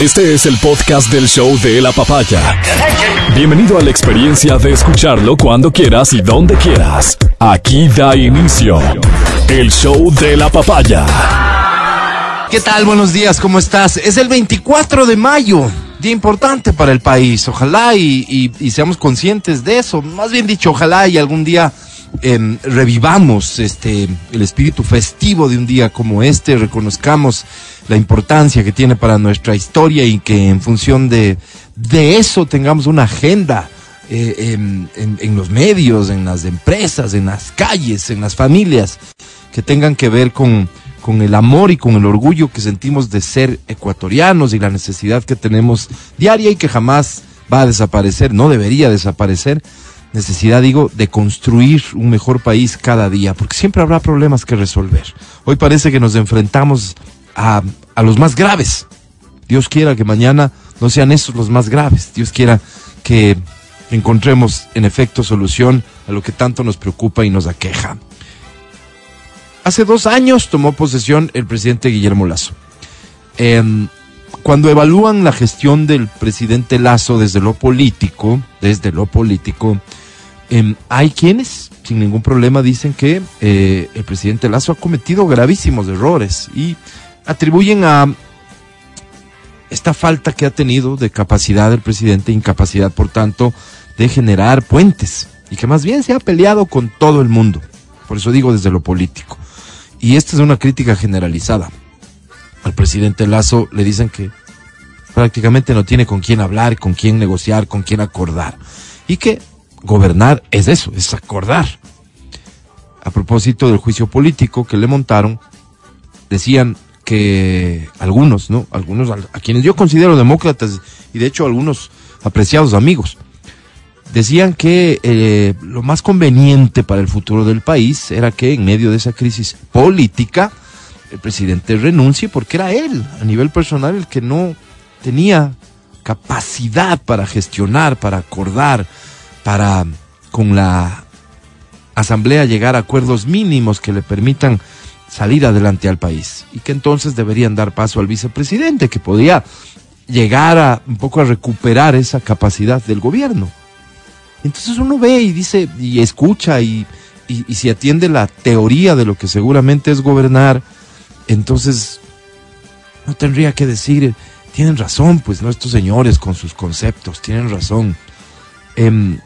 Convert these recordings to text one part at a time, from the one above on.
Este es el podcast del show de la papaya. Bienvenido a la experiencia de escucharlo cuando quieras y donde quieras. Aquí da inicio el show de la papaya. ¿Qué tal? Buenos días, ¿cómo estás? Es el 24 de mayo, día importante para el país. Ojalá y, y- seamos conscientes de eso. Más bien dicho, ojalá y algún día em, revivamos este el espíritu festivo de un día como este, reconozcamos la importancia que tiene para nuestra historia y que en función de, de eso tengamos una agenda eh, em, en, en los medios, en las empresas, en las calles, en las familias, que tengan que ver con, con el amor y con el orgullo que sentimos de ser ecuatorianos y la necesidad que tenemos diaria y que jamás va a desaparecer, no debería desaparecer. Necesidad, digo, de construir un mejor país cada día, porque siempre habrá problemas que resolver. Hoy parece que nos enfrentamos a, a los más graves. Dios quiera que mañana no sean esos los más graves. Dios quiera que encontremos en efecto solución a lo que tanto nos preocupa y nos aqueja. Hace dos años tomó posesión el presidente Guillermo Lazo. Em, cuando evalúan la gestión del presidente Lazo desde lo político, desde lo político, em, hay quienes, sin ningún problema, dicen que eh, el presidente Lazo ha cometido gravísimos errores y atribuyen a esta falta que ha tenido de capacidad del presidente, incapacidad, por tanto, de generar puentes y que más bien se ha peleado con todo el mundo. Por eso digo desde lo político. Y esta es una crítica generalizada. Al presidente Lazo le dicen que prácticamente no tiene con quién hablar, con quién negociar, con quién acordar. Y que gobernar es eso, es acordar. A propósito del juicio político que le montaron, decían que algunos, ¿no? Algunos a, quienes yo considero demócratas y de hecho algunos apreciados amigos, decían que eh, lo más conveniente para el futuro del país era que en medio de esa crisis política el presidente renuncie porque era él, a nivel personal, el que no tenía capacidad para gestionar, para acordar, para con la asamblea llegar a acuerdos mínimos que le permitan salir adelante al país y que entonces deberían dar paso al vicepresidente que podía llegar a un poco a recuperar esa capacidad del gobierno. Entonces uno ve y dice y escucha y, y, si atiende la teoría de lo que seguramente es gobernar, entonces no tendría que decir, tienen razón, pues no estos señores con sus conceptos, tienen razón. Em,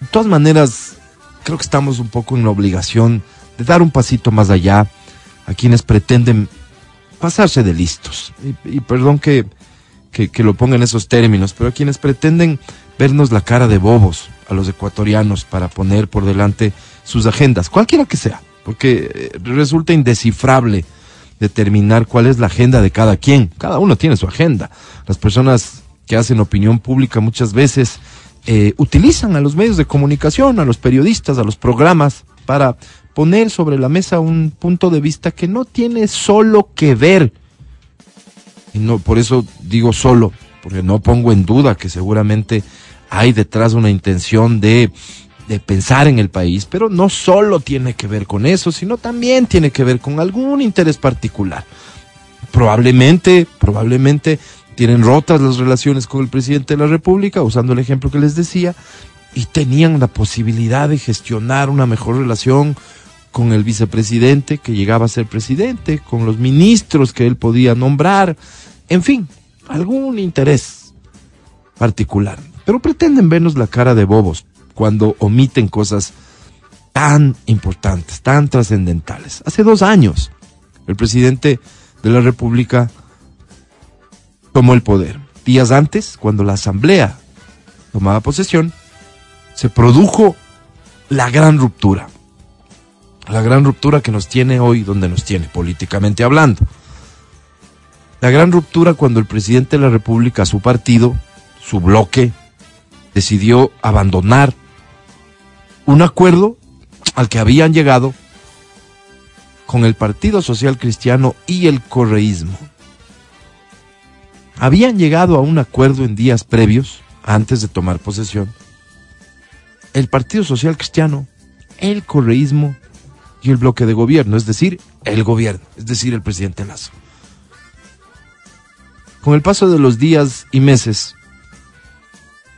de todas maneras, creo que estamos un poco en la obligación de dar un pasito más allá a quienes pretenden pasarse de listos. Y, perdón que, que, que lo ponga en esos términos, pero a quienes pretenden vernos la cara de bobos a los ecuatorianos para poner por delante sus agendas, cualquiera que sea, porque eh, resulta indescifrable determinar cuál es la agenda de cada quien. Cada uno tiene su agenda. Las personas que hacen opinión pública muchas veces eh, utilizan a los medios de comunicación, a los periodistas, a los programas, para poner sobre la mesa un punto de vista que no tiene solo que ver, y no, por eso digo solo, porque no pongo en duda que seguramente hay detrás una intención de, de pensar en el país, pero no solo tiene que ver con eso, sino también tiene que ver con algún interés particular. Probablemente, probablemente tienen rotas las relaciones con el presidente de la República, usando el ejemplo que les decía, y tenían la posibilidad de gestionar una mejor relación con el vicepresidente que llegaba a ser presidente, con los ministros que él podía nombrar, en fin, algún interés particular. Pero pretenden vernos la cara de bobos cuando omiten cosas tan importantes, tan trascendentales. Hace dos años, el presidente de la República tomó el poder. Días antes, cuando la Asamblea tomaba posesión, se produjo la gran ruptura. La gran ruptura que nos tiene hoy donde nos tiene, políticamente hablando. La gran ruptura cuando el presidente de la República, su partido, su bloque, decidió abandonar un acuerdo al que habían llegado con el Partido Social Cristiano y el correísmo. Habían llegado a un acuerdo en días previos, antes de tomar posesión, el Partido Social Cristiano, el correísmo y el bloque de gobierno, es decir, el gobierno, es decir, el presidente Lazo. Con el paso de los días y meses,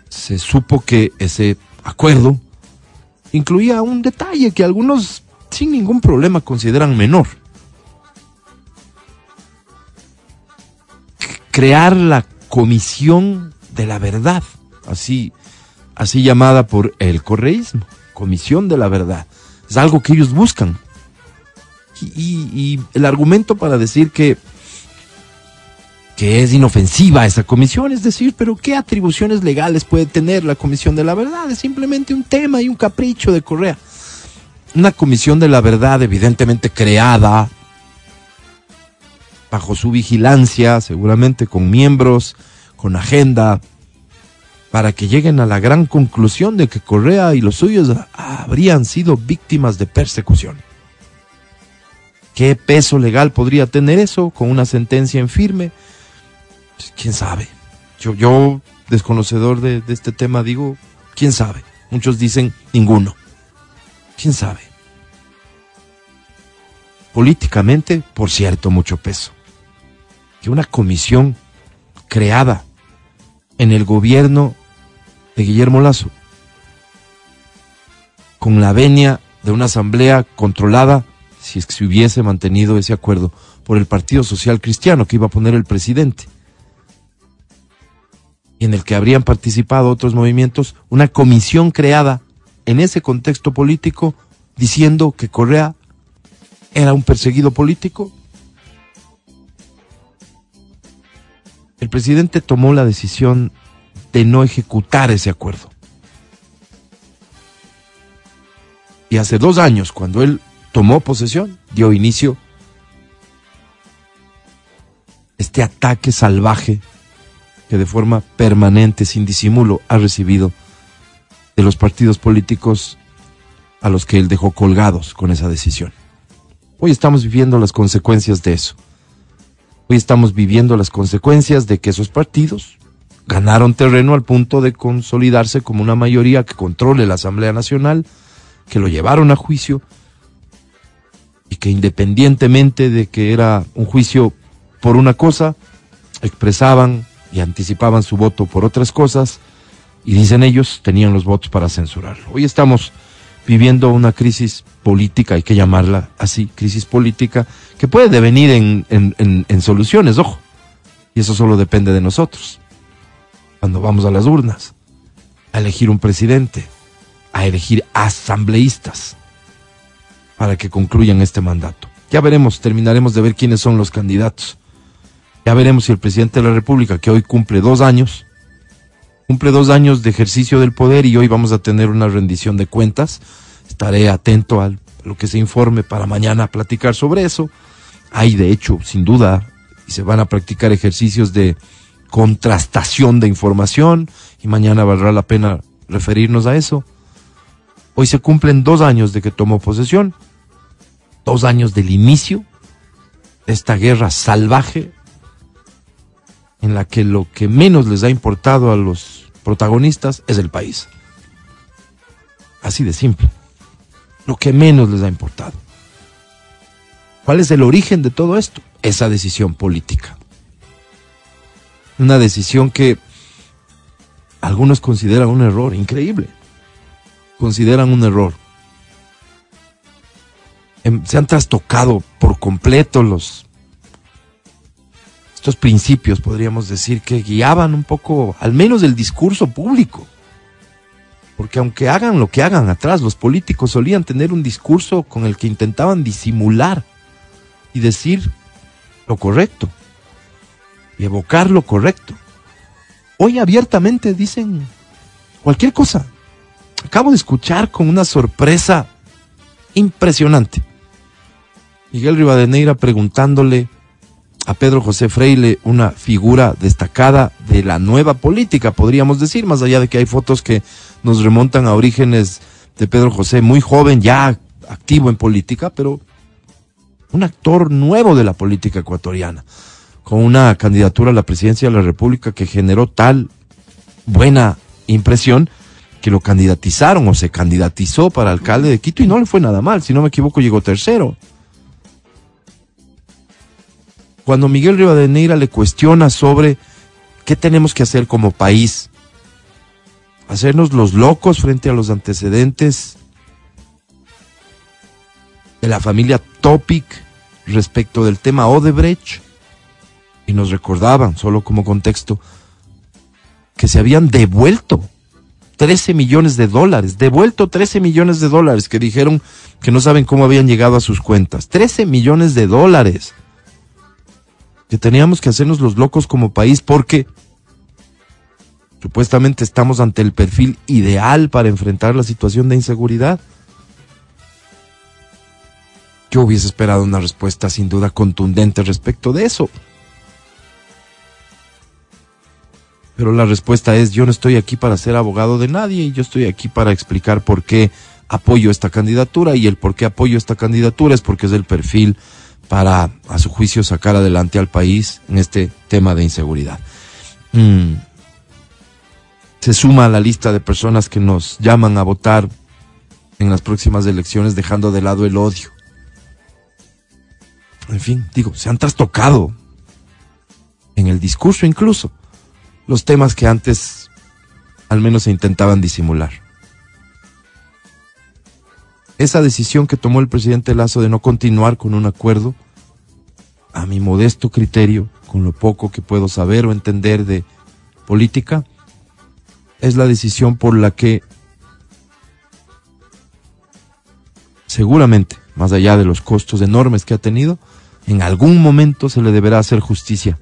se supo que ese acuerdo incluía un detalle que algunos sin ningún problema consideran menor. Crear la comisión de la verdad, así, así llamada por el correísmo, comisión de la verdad. Es algo que ellos buscan. Y, el argumento para decir que que es inofensiva esa comisión, es decir, pero ¿qué atribuciones legales puede tener la Comisión de la Verdad? Es simplemente un tema y un capricho de Correa. Una Comisión de la Verdad evidentemente creada bajo su vigilancia, seguramente con miembros, con agenda, para que lleguen a la gran conclusión de que Correa y los suyos habrían sido víctimas de persecución. ¿Qué peso legal podría tener eso con una sentencia en firme? Pues, quién sabe. Yo, yo desconocedor de, de este tema, digo, quién sabe. Muchos dicen ninguno. ¿Quién sabe? Políticamente, por cierto, mucho peso. Una comisión creada en el gobierno de Guillermo Lazo, con la venia de una asamblea controlada, si se hubiese mantenido ese acuerdo, por el Partido Social Cristiano que iba a poner el presidente y en el que habrían participado otros movimientos, una comisión creada en ese contexto político diciendo que Correa era un perseguido político. El presidente tomó la decisión de no ejecutar ese acuerdo. Y hace dos años, cuando él tomó posesión, dio inicio este ataque salvaje que de forma permanente, sin disimulo, ha recibido de los partidos políticos a los que él dejó colgados con esa decisión. Hoy estamos viviendo las consecuencias de eso. Hoy estamos viviendo las consecuencias de que esos partidos ganaron terreno al punto de consolidarse como una mayoría que controle la Asamblea Nacional, que lo llevaron a juicio y que independientemente de que era un juicio por una cosa, expresaban y anticipaban su voto por otras cosas y dicen ellos tenían los votos para censurarlo. Hoy estamos viviendo una crisis política, hay que llamarla así, crisis política, que puede devenir en, en, en, soluciones, ojo, y eso solo depende de nosotros. Cuando vamos a las urnas, a elegir un presidente, a elegir asambleístas para que concluyan este mandato. Ya veremos, terminaremos de ver quiénes son los candidatos. Ya veremos si el presidente de la República, que hoy cumple dos años, cumple dos años de ejercicio del poder y hoy vamos a tener una rendición de cuentas. Estaré atento a lo que se informe para mañana platicar sobre eso. Hay, de hecho, sin duda, y se van a practicar ejercicios de contrastación de información y mañana valdrá la pena referirnos a eso. Hoy se cumplen dos años de que tomó posesión, dos años del inicio de esta guerra salvaje en la que lo que menos les ha importado a los protagonistas es el país. Así de simple. Lo que menos les ha importado. ¿Cuál es el origen de todo esto? Esa decisión política. Una decisión que algunos consideran un error increíble. Consideran un error. Em, se han trastocado por completo los estos principios, podríamos decir, que guiaban un poco, al menos el discurso público. Porque aunque hagan lo que hagan atrás, los políticos solían tener un discurso con el que intentaban disimular y decir lo correcto y evocar lo correcto. Hoy abiertamente dicen cualquier cosa. Acabo de escuchar con una sorpresa impresionante. Miguel Rivadeneira preguntándole a Pedro José Freile una figura destacada de la nueva política, podríamos decir, más allá de que hay fotos que nos remontan a orígenes de Pedro José muy joven, ya activo en política, pero un actor nuevo de la política ecuatoriana, con una candidatura a la presidencia de la República que generó tal buena impresión que lo candidatizaron o se candidatizó para alcalde de Quito y no le fue nada mal, si no me equivoco llegó tercero. Cuando Miguel Rivadeneira le cuestiona sobre qué tenemos que hacer como país, hacernos los locos frente a los antecedentes de la familia Topic respecto del tema Odebrecht, y nos recordaban, solo como contexto, que se habían devuelto 13 millones de dólares, devuelto 13 millones de dólares, que dijeron que no saben cómo habían llegado a sus cuentas. 13 millones de dólares. Que teníamos que hacernos los locos como país porque supuestamente estamos ante el perfil ideal para enfrentar la situación de inseguridad. Yo hubiese esperado una respuesta sin duda contundente respecto de eso. Pero la respuesta es, yo no estoy aquí para ser abogado de nadie y yo estoy aquí para explicar por qué apoyo esta candidatura y el por qué apoyo esta candidatura es porque es el perfil para, a su juicio, sacar adelante al país en este tema de inseguridad. Mm. Se suma a la lista de personas que nos llaman a votar en las próximas elecciones dejando de lado el odio. En fin, digo, se han trastocado en el discurso incluso los temas que antes al menos se intentaban disimular. Esa decisión que tomó el presidente Lazo de no continuar con un acuerdo, a mi modesto criterio, con lo poco que puedo saber o entender de política, es la decisión por la que seguramente, más allá de los costos enormes que ha tenido, en algún momento se le deberá hacer justicia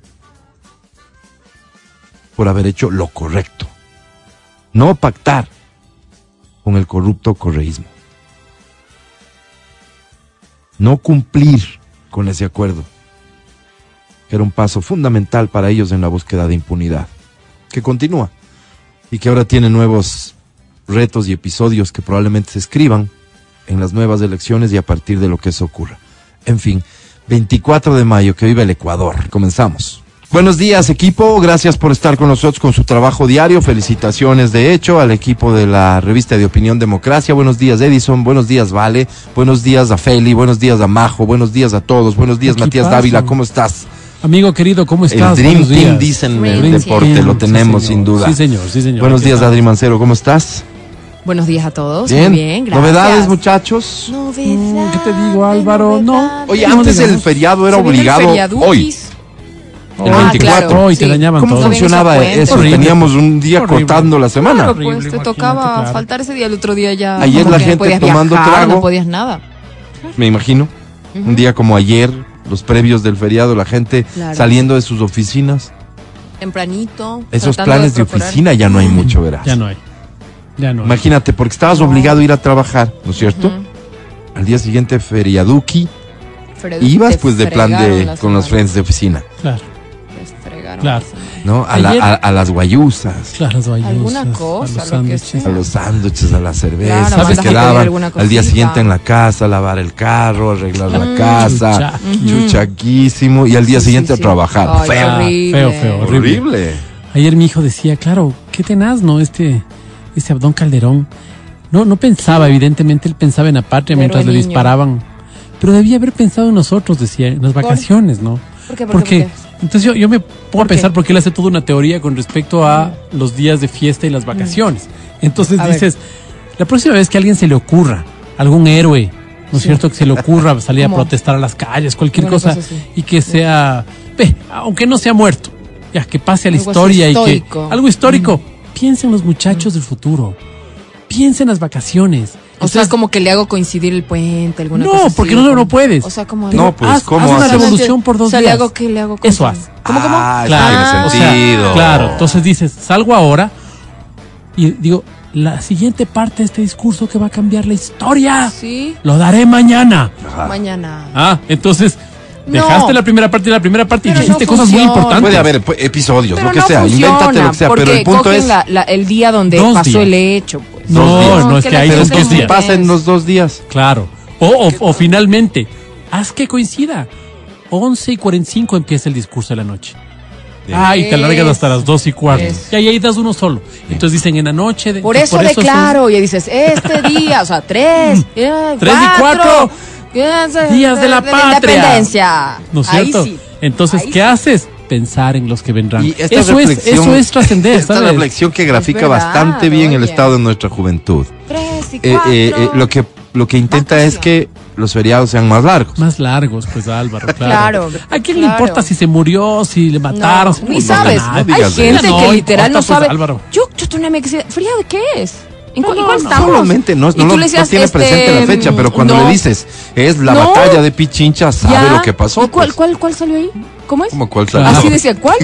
por haber hecho lo correcto. No pactar con el corrupto correísmo. No cumplir con ese acuerdo, era un paso fundamental para ellos en la búsqueda de impunidad, que continúa y que ahora tiene nuevos retos y episodios que probablemente se escriban en las nuevas elecciones y a partir de lo que eso ocurra. En fin, 24 de mayo, que vive el Ecuador. Comenzamos. Buenos días equipo, gracias por estar con nosotros con su trabajo diario, felicitaciones de hecho al equipo de la revista de Opinión Democracia, buenos días Edison, buenos días Vale, buenos días a Feli, buenos días a Majo, buenos días a todos, buenos días Matías Dávila, ¿cómo estás? Amigo querido, ¿cómo estás? El Dream Team dicen en el deporte, lo tenemos sí, sin duda. Sí señor, sí señor. Buenos días Adri Mancero, ¿cómo estás? Buenos días a todos. Bien, Muy bien, gracias. ¿Novedades muchachos? Novedades. ¿Qué te digo, Álvaro? No. Oye, antes el feriado era obligado hoy. El Ah, 24. claro, Hoy te sí. dañaban ¿Cómo todo. Funcionaba eso? Horrible. Teníamos un día Horrible. cortando la semana. Claro, Horrible, pues te tocaba claro. faltar ese día, el otro día ya. Ayer la gente no tomando viajar, trago. No podías nada. me imagino. Un día como ayer, los previos del feriado, la gente Claro. saliendo de sus oficinas. Tempranito. Esos planes de procurar. oficina ya no hay mucho, verás. Ya no hay. Ya no hay. Imagínate, porque estabas No. obligado a ir a trabajar, ¿no es cierto? Ujú. Al día siguiente, feriaduki, Fredu- ibas pues de plan de con los friends de oficina, Claro, Claro. ¿no? A, la- a- a las guayusas, claro, las Alguna cosa, a los lo que sándwiches. sea. a los sándwiches, a la cerveza, Claro, pedir quedaban al día siguiente en la casa, lavar el carro, arreglar la Mm. casa, Chucha. chuchaquísimo, y al día Sí, siguiente sí, a trabajar. Ay, Feo. horrible. Feo, feo. horrible. Horrible. Ayer mi hijo decía, claro, qué tenaz, ¿no? Este, este Abdón Calderón. No, no pensaba, evidentemente, él pensaba en la patria mientras le niño. disparaban. Pero debía haber pensado en nosotros, decía, en las vacaciones, ¿no? ¿Por qué? ¿Por qué? Porque, ¿Por qué? Entonces yo, yo me a ¿Por qué? pensar porque él hace toda una teoría con respecto a los días de fiesta y las vacaciones. Entonces Mm. A ver. dices, la próxima vez que a alguien se le ocurra, algún héroe, ¿no es Sí. cierto? Que se le ocurra salir a ¿Cómo? protestar a las calles, cualquier cosa, cosa y que sea, ve, aunque no sea muerto, ya que pase a la Algo historia y que algo histórico. Piensen los muchachos del futuro. Piensen las vacaciones. O sea, Entonces, como que le hago coincidir el puente, alguna No, cosa así, porque no, no puedes. O sea, como... No, pues, haz, ¿cómo haz una haces? revolución por dos o sea, días. le hago que le hago Eso haz. ¿Cómo, cómo? Ah, Claro, tiene o sea, sentido. claro. Entonces dices, salgo ahora y digo, la siguiente parte de este discurso que va a cambiar la historia, Sí, lo daré mañana. mañana. Ah, entonces No. dejaste la primera parte y la primera parte y dijiste no cosas muy importantes. Puede haber episodios, Pero lo que no sea, funciona, invéntate lo que sea, pero el punto es la- la- el día donde pasó días. el hecho. No, Dos días. no, es que que la ahí pero son es que dos si días. no pasa en los dos días. Claro. O, o, o finalmente, haz que coincida. 11 y 45 empieza el discurso de la noche. Ah, y te alargas hasta las 2 y cuarto. Eso. Y ahí das uno solo. Entonces dicen en la noche. de- Por entonces eso declaro, y dices, este día, o sea, tres, eh, Tres y cuatro eh, días de la patria. independencia. ¿No es Ahí cierto? sí. Entonces, Ahí ¿qué sí. haces? Pensar en los que vendrán. Y esta Eso es, reflexión- eso es trascender, Esta ¿sabes? reflexión que grafica verdad, bastante bien el estado de nuestra juventud. Tres y Eh, cuatro. eh, eh, lo que lo que intenta es que los feriados sean más largos. Más largos, pues Álvaro, claro. Claro, ¿A quién le importa si se murió, si le mataron? No, ni no, sabes. no Hay gente que literal no importa, pues, sabe. Álvaro. Yo, yo tenía una amiga que ¿feriado de qué es? ¿En cu- No, ¿y cuál no, estamos? Solamente no, no, lo- le no decías, tiene este, presente la fecha, pero cuando no, le dices, es la No. batalla de Pichincha, sabe ya. lo que pasó. ¿Y cuál, pues. cuál, cuál salió ahí? ¿Cómo es? ¿Cómo cuál salió? Así decía, ¿cuál?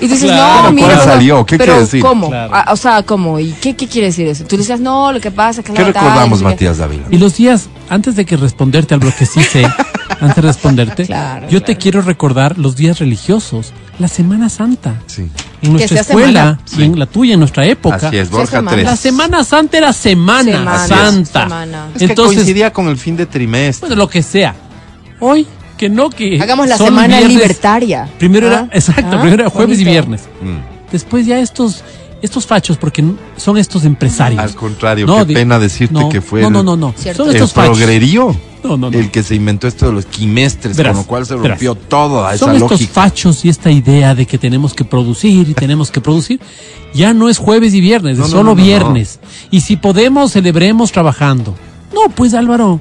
Y dices, Claro, no, mira. ¿cuál salió? ¿Qué pero quiere decir? ¿Cómo? Claro. Ah, o sea, ¿cómo? ¿Y qué, qué quiere decir eso? Tú decías, no, lo que pasa es que ¿Qué la batalla, recordamos, no qué". Matías Dávila? Y los días, antes de que responderte algo que sí sé, antes de responderte, Claro, yo te claro. quiero recordar los días religiosos, la Semana Santa. Sí. En nuestra escuela, semana. y en la tuya, en nuestra época. Así es, Sí, Borja semana. 3. La Semana Santa era Semana, Semana, Santa. semana. Es que Entonces, coincidía con el fin de trimestre. bueno, lo que sea. Hoy, que no, que. Hagamos la semana viernes. libertaria. Primero Ah, era, exacto, ah, primero era jueves y viernes. Mm. Después ya estos, estos fachos, porque son estos empresarios. Al contrario, No, qué pena decirte no, que fue No, el, no, no, no. Son el estos fachos. progrerío No, no, no. el que se inventó esto de los quimestres, Verás, con lo cual se verás. rompió toda esa Son estos lógica. fachos y esta idea de que tenemos que producir y tenemos que producir. Ya no es jueves y viernes, No, es no, solo no, no, viernes. Y si podemos, celebremos trabajando. No, pues Álvaro,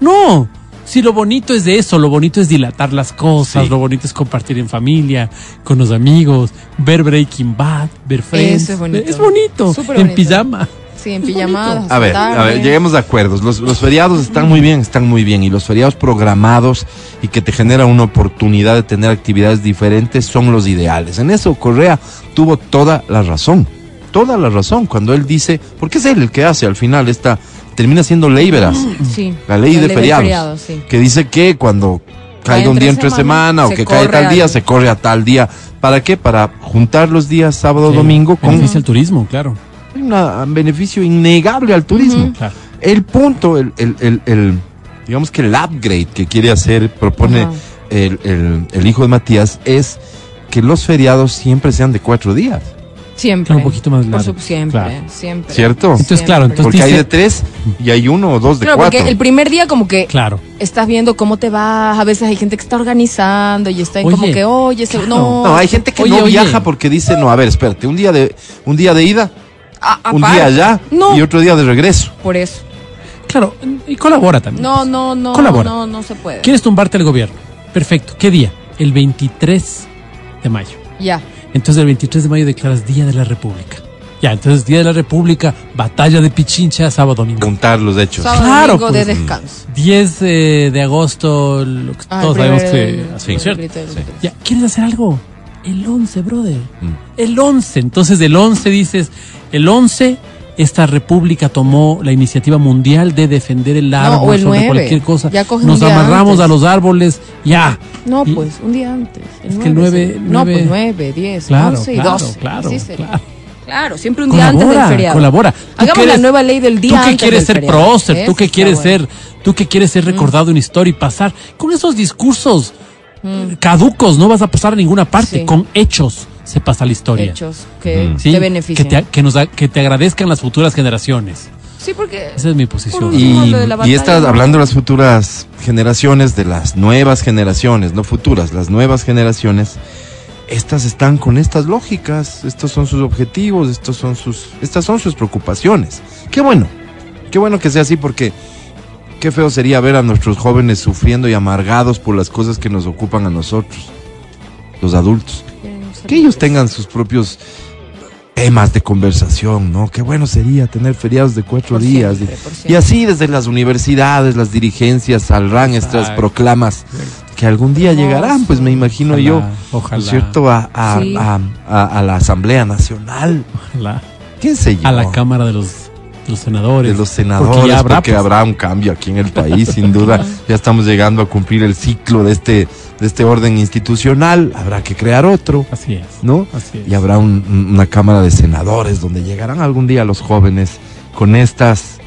no. Si lo bonito es de eso, lo bonito es dilatar las cosas, Sí. lo bonito es compartir en familia, con los amigos, ver Breaking Bad, ver Friends. Eso es bonito. Es bonito, Súper en bonito. pijama. Sí, en pijamadas. A ver, a ver, lleguemos de acuerdos. Los, los feriados están muy bien, están muy bien. Y los feriados programados y que te generan una oportunidad de tener actividades diferentes son los ideales. En eso Correa tuvo toda la razón. Toda la razón cuando él dice, porque es él el que hace al final esta, termina siendo ley veraz. Sí. La ley de feriados. feriado, sí. Que dice que cuando Cae caiga un día entre semana, semana o que cae tal día, al- se corre a tal día. ¿Para qué? Para juntar los días sábado, Sí, domingo con beneficia el turismo, claro. una- un beneficio innegable al turismo. claro. El punto, el, el, el, el- digamos que el upgrade que quiere hacer, propone el, el- el hijo de Matías, es que los feriados siempre sean de cuatro días, Siempre. Claro, un poquito más Por largo. siempre, Claro. siempre. ¿cierto? Entonces, claro, Siempre. entonces Porque hay de tres y hay uno o dos de Claro, cuatro. porque el primer día como que Claro. estás viendo cómo te vas, a veces hay gente que está organizando y está Oye, como que, oye, se- claro. no. No, hay gente que Oye, no oye. viaja porque dice, no, a ver, espérate, un día de, un día de ida, A- un día allá No, y otro día de regreso. por eso. Claro, y colabora también. No, no, no, Colabora. no, no se puede. ¿Quieres tumbarte al gobierno? Perfecto. ¿Qué día? El 23 de mayo. Ya. Entonces el 23 de mayo declaras Día de la República. Ya, entonces Día de la República, batalla de Pichincha, sábado, domingo. Contar los hechos. Sábado Claro, domingo de pues. descanso. 10 eh, de agosto, lo que Ah, todos sabemos que... el- Sí, el ¿cierto? del- Ya, ¿quieres hacer algo? El 11, brother. Mm. El 11. Entonces, el 11 dices, el 11, esta república tomó la iniciativa mundial de defender el árbol o el sobre 9. cualquier cosa. Ya coge Nos un día amarramos antes. a los árboles, ya. No, Y- pues, un día antes. Es que el nueve- sí. No, nueve- pues 9, 10, Claro, 11 y claro, 12. claro, sería. claro. Claro, siempre un día antes del Colabora, feriado. colabora. Hagamos que la nueva ley del día Tú que antes quieres del ser feriado. prócer, tú que quieres bueno. ser, tú que quieres ser recordado en historia y pasar con esos discursos eh, caducos, no vas a pasar a ninguna parte, Sí. con hechos se pasa la historia. Hechos que Mm. ¿sí? te. Que te, que nos, a- que te agradezcan las futuras generaciones. Sí, porque Esa es mi posición. Y, y estas, hablando de las futuras generaciones, de las nuevas generaciones, no futuras, las nuevas generaciones, estas están con estas lógicas, estos son sus objetivos, estos son sus, estas son sus preocupaciones. Qué bueno, qué bueno que sea así porque qué feo sería ver a nuestros jóvenes sufriendo y amargados por las cosas que nos ocupan a nosotros, los adultos. Que ellos tengan sus propios temas de conversación, ¿no? Qué bueno sería tener feriados de cuatro Por días. siempre, y- así desde las universidades, las dirigencias saldrán estas proclamas que algún día Hermoso. llegarán, pues me imagino Ojalá, yo, ¿no ojalá. es cierto? A, a- Sí. a- a- a la Asamblea Nacional, Ojalá. ¿quién se yo? A la Cámara de los, los Senadores. de los senadores, porque habrá, habrá, pues. un cambio aquí en el país, sin duda. Ya estamos llegando a cumplir el ciclo de este, de este orden institucional, habrá que crear otro, Así es. ¿no? Así es. y habrá un- un- una cámara de senadores donde llegarán algún día los jóvenes con estas,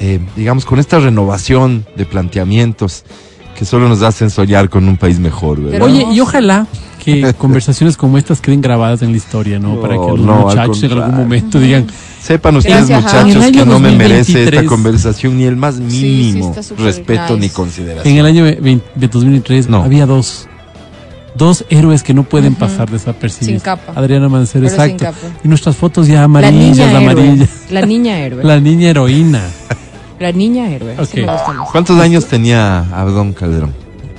eh, digamos, con esta renovación de planteamientos que solo nos hacen soñar con un país mejor, Oye, y ojalá que conversaciones como estas queden grabadas en la historia, ¿no? No, Para que los no, muchachos en algún momento digan, Sepan ustedes, Gracias, muchachos, que no me merece 2023, esta conversación ni el más mínimo respeto nice. ni consideración. en el año 20 de 2003 No. había dos. Dos héroes que no pueden pasar desapercibidos. Sin capa. Adriana Mancero, Pero sin exacto. capa. Y nuestras fotos ya La amarillas, niña héroe. amarillas. La niña héroe. La niña heroína. La niña héroe. así Ok. me gusta más. ¿Cuántos años tenía Abdón Calderón?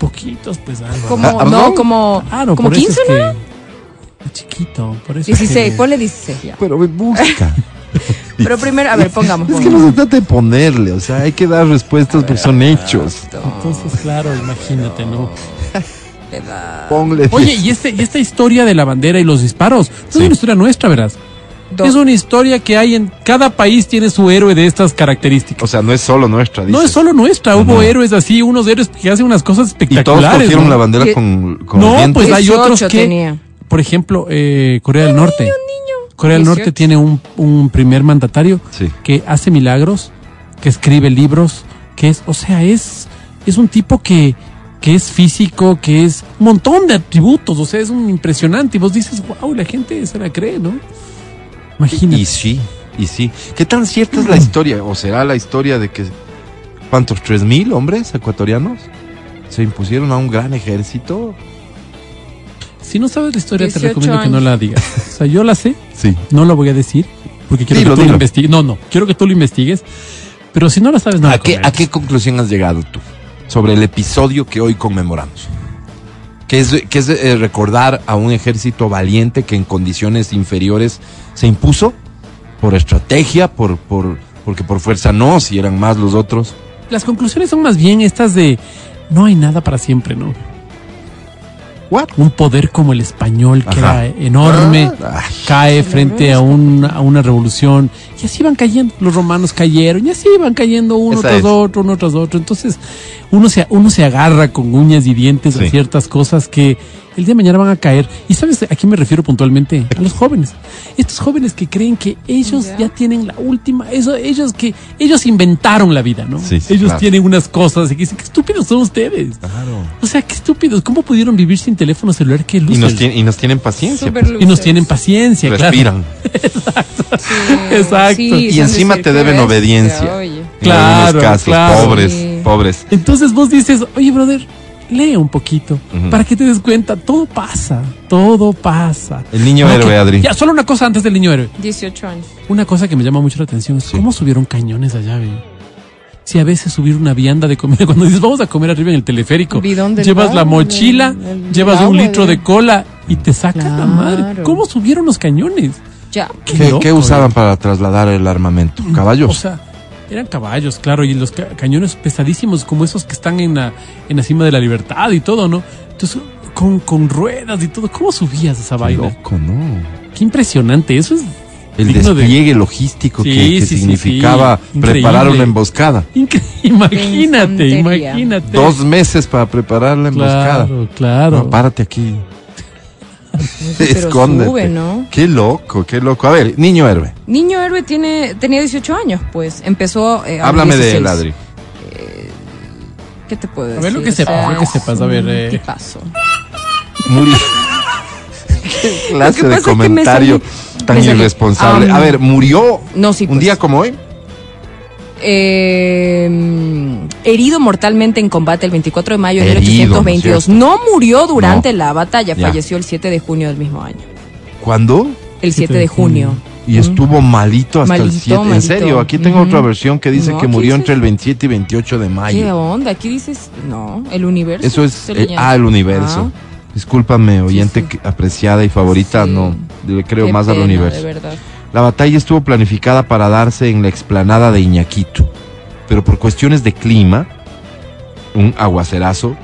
Poquitos, pues, Álvaro. Como, Ah, no, como, Claro, como por eso 15, es ¿no? que- chiquito, por eso. es 16, que- ponle 16 ya. Pero me busca. Pero primero, a ver, pongamos. Es que no se trata de ponerle, o sea, hay que dar respuestas porque son hechos. Entonces, claro, imagínate, ¿no? Ponle. Oye, y, este, y esta historia de la bandera y los disparos, no Sí. es una historia nuestra, verás. Dos. Es una historia que hay en cada país tiene su héroe de estas características. O sea, no es solo nuestra, no es solo nuestra, hubo No. héroes así, unos héroes que hacen unas cosas Y todos espectaculares. cogieron ¿no? la bandera Que- con, con No, los pues hay 18 otros que, tenía. por ejemplo, eh, Corea del Norte. Corea del 18. Norte tiene un, un primer mandatario Sí. que hace milagros, que escribe libros, que es, o sea, es, es un tipo que, que es físico, que es un montón de atributos, o sea, es un impresionante. Y vos dices, wow, la gente se la cree, ¿no? Imagínate. Y sí, y sí. ¿Qué tan cierta es la historia? ¿O será la historia de que cuántos, tres mil hombres ecuatorianos se impusieron a un gran ejército? Si no sabes la historia, te 18 recomiendo que no la digas. O sea, yo la sé, Sí. no la voy a decir, porque quiero Dilo, que tú lo investigues. No, no, quiero que tú lo investigues. Pero si no la sabes, no la ¿A qué, ¿A qué conclusión has llegado tú sobre el episodio que hoy conmemoramos? Que es, eh, recordar a un ejército valiente que en condiciones inferiores se impuso por estrategia, por, por, porque por fuerza no, si eran más los otros. Las conclusiones son más bien estas de no hay nada para siempre, ¿no? ¿What? Un poder como el español, que Ajá. era enorme, Ah, cae frente a, un- a una revolución y así van cayendo. Los romanos cayeron y así van cayendo uno Esa tras es. otro, uno tras otro. Entonces uno se, uno se agarra con uñas y dientes Sí. a ciertas cosas que el día de mañana van a caer. ¿Y sabes a quién me refiero puntualmente? A los jóvenes. Estos jóvenes que creen que ellos Ya. ya, tienen la última, eso, ellos que ellos inventaron la vida, ¿no? Sí, sí, ellos claro. tienen unas cosas y que dicen, qué estúpidos son ustedes. Claro. O sea, qué estúpidos. ¿Cómo pudieron vivir sin teléfono celular? Qué Y nos, y nos tienen paciencia. Pues. Y nos tienen paciencia, claro. Respiran. Sí, Exacto. Y encima te deben bestia, obediencia. oye. Claro, en casos, claro. pobres, Sí. pobres. Entonces vos dices, oye, brother, lee un poquito para que te des cuenta, todo pasa, todo pasa. El niño No, héroe, que- Adri. Ya, solo una cosa antes del niño héroe. 18 años. Una cosa que me llama mucho la atención es Sí. cómo subieron cañones allá, ve. Si a veces subir una vianda de comida, cuando dices vamos a comer arriba en el teleférico, llevas la mochila, llevas un agua, litro de de- cola y te sacan la madre. Claro. ¿Cómo subieron los cañones? Ya. Qué ¿Qué, loco, qué usaban ve. para trasladar el armamento? O ¿Caballos? sea, eran caballos, claro, y los ca- cañones pesadísimos como esos que están en la, en la cima de la libertad y todo, ¿no? Entonces, con, con ruedas y todo, ¿cómo subías esa Qué vaina? loco, ¿no? Qué impresionante, eso es El digno de- despliegue logístico Sí, que, que sí, sí, significaba sí. preparar una emboscada. incre- Imagínate, imagínate. Dos meses para preparar la emboscada. Claro, claro. No, párate aquí. Pero Escóndete. sube, ¿no? Qué loco, qué loco. A ver, niño héroe. Niño héroe tiene, tenía 18 años, pues. Empezó. eh, a Háblame de 16. él, Adri. ¿Qué te puedo A decir? ver lo que O sepas, sea, lo que sepas, a ver, eh. ¿Qué pasó? Murió. qué clase de comentario salí- tan irresponsable. A ver, murió No, sí, un pues. día como hoy. Eh, herido mortalmente en combate el 24 de mayo de Herido, ¿no es 1822. cierto? No, murió durante No. la batalla, Ya. falleció el 7 de junio del mismo año. ¿Cuándo? El 7 de junio. Y estuvo malito hasta el Malito, 7. En malito. serio, aquí tengo Ujú. otra versión que dice No, que murió dice- entre el 27 y 28 de ¿Qué mayo. onda? Aquí dices, no, el universo. Eso es. eh, ah, el universo. Discúlpame, oyente sí. que- apreciada y favorita, Sí. no. Le creo Qué más al pena, universo. De verdad. La batalla estuvo planificada para darse en la explanada de Iñaquito, pero por cuestiones de clima, un aguacerazo,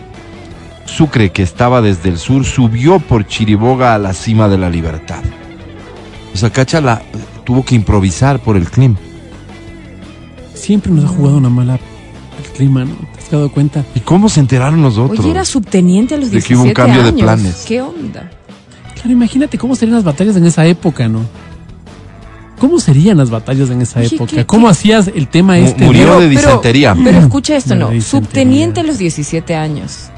Sucre, que estaba desde el sur, subió por Chiriboga a la cima de la libertad. O sea, Cacha la, tuvo que improvisar por el clima. Siempre nos ha jugado una mala el clima, ¿no? ¿Te has dado cuenta? ¿Y cómo se enteraron los otros? Oye, era subteniente a los De 17 que hubo un cambio de planes. ¿Qué onda? Claro, imagínate cómo serían las batallas en esa época, ¿no? ¿Cómo serían las batallas en esa Oye, época? ¿qué- ¿Cómo qué? hacías el tema este? murió de- de disentería. Pero, escucha esto, no. Subteniente a los 17 años.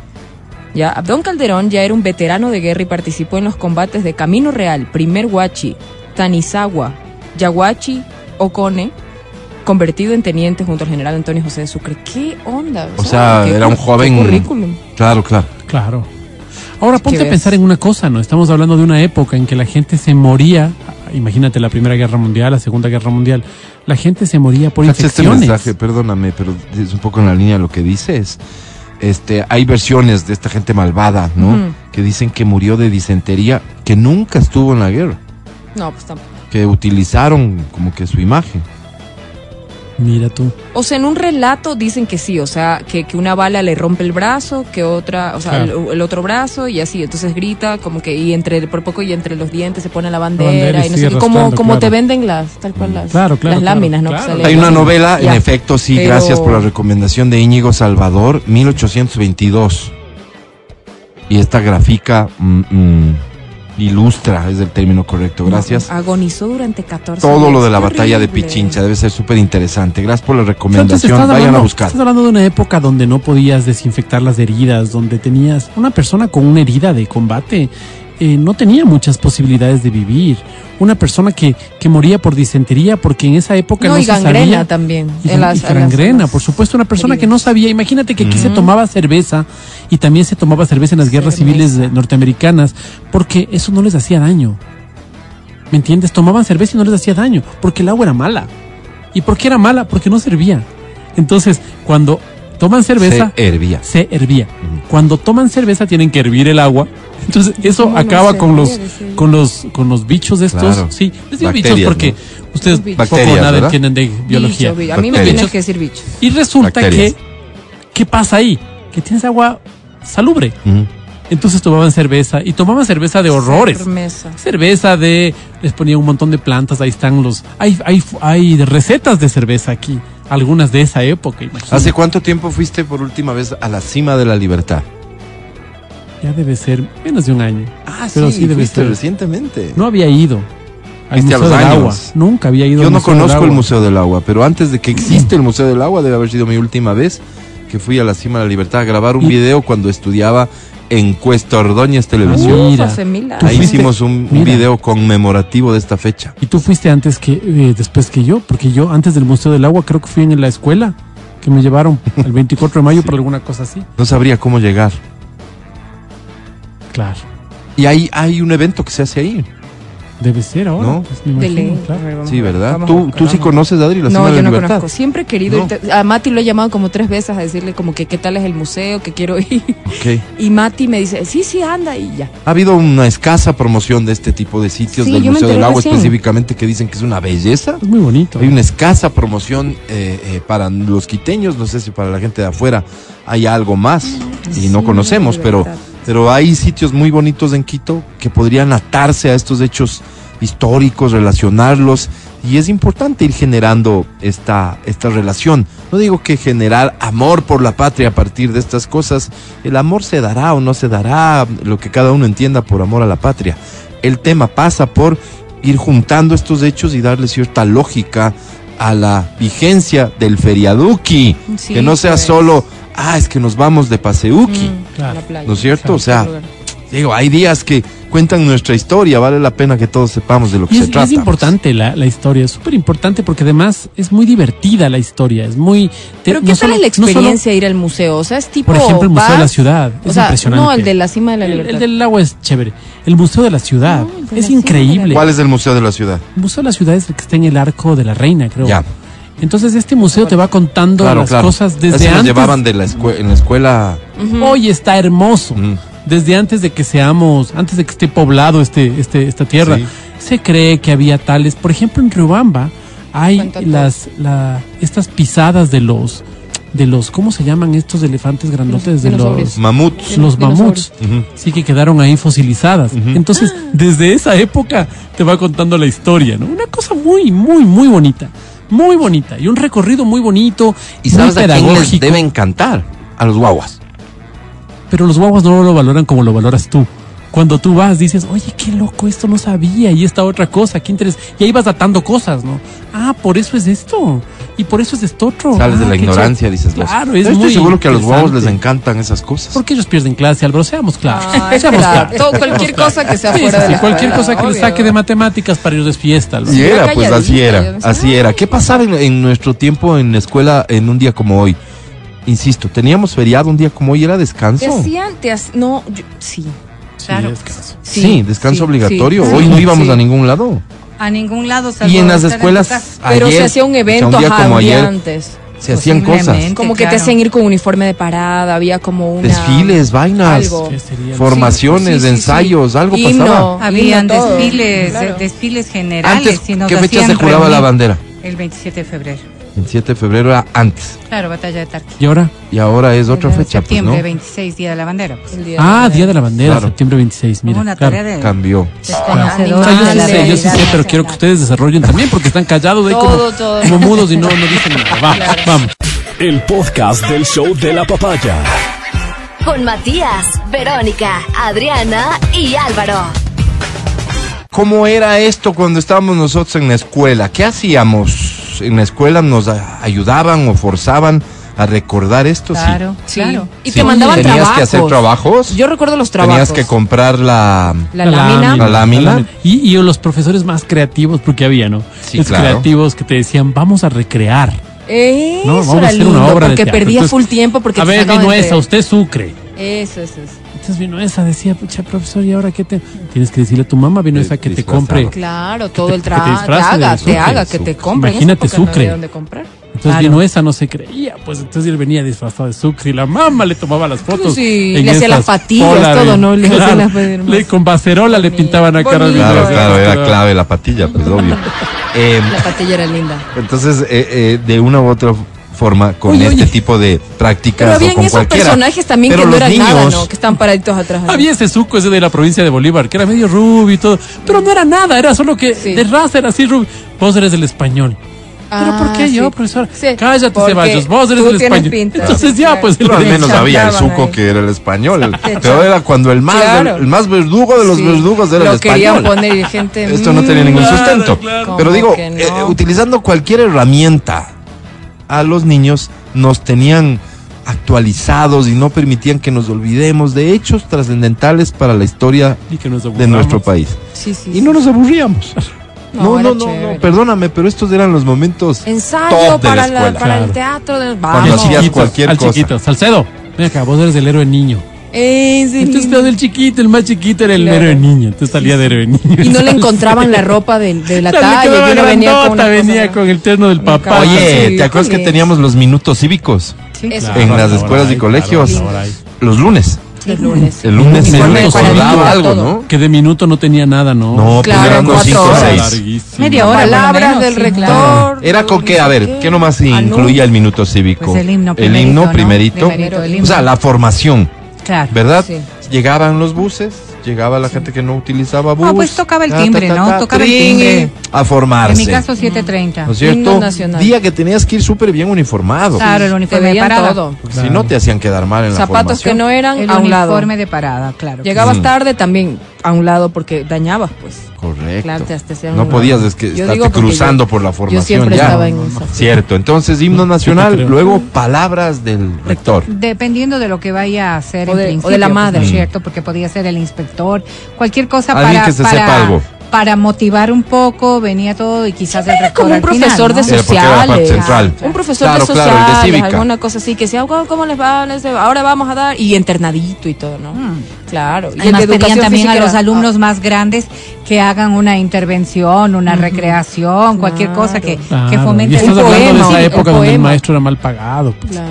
Ya, Abdón Calderón ya era un veterano de guerra y participó en los combates de Camino Real, Primer Huachi, Tanizawa, Yaguachi, Ocone, convertido en teniente junto al general Antonio José de Sucre. ¿Qué onda? O sea, era un joven- currículum. Claro, claro. Claro. Ahora ponte a pensar en una cosa, ¿no? Estamos hablando de una época en que la gente se moría. Imagínate la Primera Guerra Mundial, la Segunda Guerra Mundial. La gente se moría por este infecciones. mensaje, perdóname, pero es un poco en la línea de lo que dices. Este, hay versiones de esta gente malvada, ¿no? Que dicen que murió de disentería, que nunca estuvo en la guerra, No, pues tampoco. que utilizaron como que su imagen. Mira tú. O sea, en un relato dicen que sí, o sea, que, que una bala le rompe el brazo, que otra, o sea, el, el otro brazo y así. Entonces grita como que, y entre, por poco y entre los dientes se pone la bandera, bandera y y no sé qué. Como, arrastrando, como claro. te venden las, tal cual las, Claro, claro, las claro, láminas, ¿no? sale Hay una novela, en efecto, sí, Pero- gracias por la recomendación de Íñigo Salvador, 1822. Y esta gráfica mm, mm, ilustra, es el término correcto, gracias. Agonizó durante 14 Todo lo de la batalla de. Pichincha debe ser súper interesante. Gracias por la recomendación. Vayan a buscar. estás hablando de una época donde no podías desinfectar las heridas, donde tenías una persona con una herida de combate. Eh, no tenía muchas posibilidades de vivir. Una persona que, que moría por disentería porque en esa época no, No, y se gangrena sabía. también. Y, en las- y gangrena, en las por supuesto, una persona que no sabía. Imagínate que aquí se Ujú. tomaba cerveza y también se tomaba cerveza en las guerras Cerveza. civiles norteamericanas porque eso no les hacía daño. ¿Me entiendes? Tomaban cerveza y no les hacía daño porque el agua era mala. ¿Y por qué era mala? Porque no servía. Entonces, cuando toman cerveza, Se hervía. se hervía. Cuando toman cerveza tienen que hervir el agua. Entonces eso ¿Cómo no acaba con los con los con los bichos estos. Claro. Sí, les digo bichos porque ustedes Bichos. poco o nada ¿verdad? entienden de biología. Bicho, bicho. A mí me tienes que decir bicho. Y resulta Bacterias. que ¿qué pasa ahí? Que tienes agua salubre. Entonces tomaban cerveza y tomaban cerveza de horrores. Cermesa. Cerveza de les ponía un montón de plantas, ahí están los hay hay hay recetas de cerveza aquí, algunas de esa época, imagínate. ¿Hace cuánto tiempo fuiste por última vez a la cima de la libertad? Ya debe ser menos de un año. Ah, Pero sí debe fuiste ser. recientemente. No había ido al a Museo los del años. Agua. Nunca había ido Yo al no Museo del conozco el Agua. Museo del Agua, pero antes de que existe el Museo del Agua, debe haber sido mi última vez que fui a la cima de la libertad a grabar un Y- video cuando estudiaba en Cuesta Ordóñez Televisión. Ah, Uf, Mira. hace mil Tú Ahí fuiste- hicimos un, un mira. video conmemorativo de esta fecha. Y tú fuiste antes que eh, después que yo, porque yo antes del Museo del Agua creo que fui en la escuela que me llevaron el 24 de mayo por alguna cosa así. No sabría cómo llegar. Claro. Y hay, hay un evento que se hace ahí. Debe ser ahora. ¿No? pues, me imagino, ley. claro. Ver, Sí, ¿verdad? vamos ¿Tú, tú sí conoces, Adri, la No, yo no libertad? conozco. Siempre he querido. No. ir- A Mati lo he llamado como tres veces a decirle como que qué tal es el museo, que quiero ir. Ok. Y Mati me dice, sí, sí, anda y ya. Ha habido una escasa promoción de este tipo de sitios Sí, del Museo del Agua recién. específicamente que dicen que es una belleza. Es muy bonito. Hay una escasa promoción eh, eh, para los quiteños, no sé si para la gente de afuera hay algo más y no conocemos, pero. Pero hay sitios muy bonitos en Quito que podrían atarse a estos hechos históricos, relacionarlos y es importante ir generando esta, esta relación. No digo que generar amor por la patria a partir de estas cosas, el amor se dará o no se dará, lo que cada uno entienda por amor a la patria. El tema pasa por ir juntando estos hechos y darle cierta lógica a la vigencia del feriaduki, Sí, que no sea pues. solo, ah, es que nos vamos de paseuki. Mm, Claro. ¿No es cierto? O sea, digo, hay días que cuentan nuestra historia, vale la pena que todos sepamos de lo que Y se trata. es importante la, la historia, es súper importante porque además es muy divertida la historia, es muy... te- Pero ¿qué no tal solo- es la no solo- experiencia ir al museo? O sea, es tipo. por ejemplo, el Museo de la Ciudad, O es sea, impresionante. no, el de la cima de la El- libertad. el del agua es chévere. El Museo de la Ciudad No, el de es la la increíble. ¿Cuál es el Museo de la Ciudad? El Museo de la Ciudad es el que está en el Arco de la Reina, creo. Ya. Entonces este museo te va contando Claro, las claro. cosas desde Ese nos antes. llevaban de la en la escuela. Hoy está hermoso. Mm. Desde antes de que seamos, antes de que esté poblado este, este, esta tierra, Sí. se cree que había tales. Por ejemplo, en Riobamba hay Cuéntate. las, la, estas pisadas de los, de los, ¿cómo se llaman estos elefantes grandotes? De los. Mamuts. los mamuts. Sí que quedaron ahí fosilizadas. Entonces, desde esa época te va contando la historia, ¿no? Una cosa muy, muy, muy bonita. Muy bonita. Y un recorrido muy bonito. ¿Y muy sabes a quién les pedagógico. debe encantar? A los guaguas. Pero los guaguas no lo valoran como lo valoras tú. Cuando tú vas, dices, oye, qué loco, esto no sabía, y esta otra cosa, qué interés. Y ahí vas datando cosas, ¿no? Ah, por eso es esto, y por eso es esto otro. Sales Ah, de la ignorancia, chévere. dices vos. Claro, es Yo Estoy muy seguro que a los guaguas les encantan esas cosas. Porque ellos pierden clase, Álvaro, seamos claros. Ah, seamos verdad. claros. Todo- cualquier cosa que sea Sí, fuera sí, de sí, la cualquier escuela, cosa que obvio. saque de matemáticas para ellos es fiesta. Álvaro. Y era, pues así era, yo así era. ¿Qué pasaba en, en nuestro tiempo en la escuela en un día como hoy? Insisto, teníamos feriado un día como hoy, era Te descanso. hacían, te hac- no, yo- sí. Claro. descanso. Sí, descanso sí, obligatorio. sí, Hoy no íbamos sí. a ningún lado. A ningún lado. salvo Y en las escuelas. Pero ayer, se hacía un o sea, evento ajá, como un antes. se hacían cosas. Como que te claro. hacían ir con uniforme de parada, había como una... Desfiles, vainas, formaciones, Sí, sí, sí, ensayos, sí. algo Himno. pasaba. Habían Himno, desfiles, Claro. desfiles generales. Antes, y nos ¿qué fecha se juraba la bandera? El 27 de febrero. El 7 de febrero era antes. Claro, batalla de Tarqui. ¿Y ahora? Y ahora es otra fecha, pues, septiembre, ¿no? 26, Día de la Bandera. Pues. Día Ah, de- Día de la Bandera, Claro. septiembre 26, mira. una claro. tarea de Cambió. O sea, yo sí sé, yo sí sé, pero quiero que ustedes desarrollen también porque están callados ahí como, todo. como mudos y no, no dicen nada. Va, vamos. El podcast del show de la papaya. Con Matías, Verónica, Adriana y Álvaro. ¿Cómo era esto cuando estábamos nosotros en la escuela? ¿Qué hacíamos? ¿En la escuela nos a- ayudaban o forzaban a recordar esto? Sí. Claro, Sí. claro. Y Sí. te mandaban ¿Tenías trabajos. que hacer trabajos? Yo recuerdo los trabajos. Tenías que comprar la... La lámina. La lámina. Y, y los profesores más creativos, porque había, ¿no? Sí, los claro. creativos que te decían, vamos a recrear. Eso No, vamos a era hacer lindo, una obra de porque perdía full tiempo porque a te ver, vino entre- esa, usted sucre. Eso, eso, eso. Entonces vino esa, decía, pucha, profesor, ¿y ahora qué te...? Tienes que decirle a tu mamá, vino Te esa que te compre. Claro, todo el que te trabajo, te, haga, te sucre, haga, que te sucre. compren. Imagínate no sucre. había dónde comprar. Entonces Claro. vino esa, no se creía, pues entonces él venía disfrazado de sucre y la mamá le tomaba las fotos. Sí, en le hacía las patillas, todo, ¿no? Le hacía las patillas le- con bacerola le pintaban a cara. Claro, claro, era clave la patilla, pues obvio. Eh, La patilla era linda. entonces, eh, eh, de una u otra forma, con este tipo de prácticas Pero o habían con esos cualquiera. personajes también Pero que no eran nada, ¿no? Que estaban paraditos atrás. Había ese suco ese de la provincia de Bolívar, que era medio rubio y todo, pero no era nada, era solo que Sí. de raza era así rubio. Vos eres del español. ¿Pero por qué Ah, yo, sí. profesor? Sí, Cállate, porque Ceballos, vos eres tienes español. pinta. Entonces ya, pues... Pero al el- menos había el suco ahí. que era el español. Pero era cuando el más, Claro. el más verdugo de los Sí. verdugos era Lo el querían español. poner gente. Esto no tenía ningún mm, sustento. claro. Pero ¿Cómo digo, no? eh, utilizando cualquier herramienta, a los niños nos tenían actualizados y no permitían que nos olvidemos de hechos trascendentales para la historia de nuestro país. Sí, sí. Y no nos aburríamos. No, No, no, no, perdóname, pero estos eran los momentos Ensayo top de la para, la- para el teatro. De... Cuando hacías cualquier al cosa. chiquito. Salcedo, ven acá, vos eres el héroe niño. Entonces, lindo. del chiquito, el más chiquito era el Claro. héroe niño. Entonces salía de héroe niño. Y no le encontraban la ropa de, de la Le talla. quedaba Y uno venía con una venía cosa- con el terno del papá. Oye, sí, ¿te acuerdas que teníamos los minutos cívicos? Sí. Eso. Claro, en las escuelas y colegios? claro. Los lunes. Los lunes. El lunes se niños, algo. ¿no? Que de minuto no tenía nada, ¿no? No, pues Claro, eran unos cuatro 5 o horas. 6. Larguísimo. Media hora. Palabras menos, del rector. claro. Era con qué, a ver, ¿qué nomás incluía el minuto cívico? Pues el himno El primerito, himno ¿no? primerito. Primerito, el O sea, himno. la formación, Claro. ¿verdad? Sí. Llegaban los buses, llegaba la gente que no utilizaba bus. Ah, pues tocaba el timbre, ¿no? Tocaba el timbre. A formarse. En mi caso, 7.30. ¿No es cierto? nacional. Día que tenías que ir súper bien uniformado. Claro, el uniforme de parada. todo. Porque si no te hacían quedar mal en la Zapatos que formación. no eran El a un lado. uniforme de parada, claro. Llegabas Mm. tarde también a un lado porque dañabas, pues. Correcto. Claro, te- te hacían no podías es que Yo estarte cruzando yo- por la Yo formación siempre ya. estaba en esa. Cierto, entonces himno nacional, luego palabras del rector. Dependiendo de lo que vaya a hacer O en de- o de la madre. ¿no es cierto? Porque podía ser el inspector, cualquier cosa Alguien para, que se para, sepa algo. Para motivar un poco, venía todo y quizás el rector como un final, profesor de. Era era sociales. Un profesor Claro, de claro, el de sociales, alguna cosa así, que sea, "Oh, ¿cómo les va? Ahora vamos a dar, y internadito y todo, ¿no? Claro. Y el Mm. Además de pedían educación también a los era- alumnos más grandes que hagan una intervención, una recreación, cualquier cosa que, que fomente y el estás hablando de poema, esa sí, época el donde el maestro era mal pagado. pues. Claro.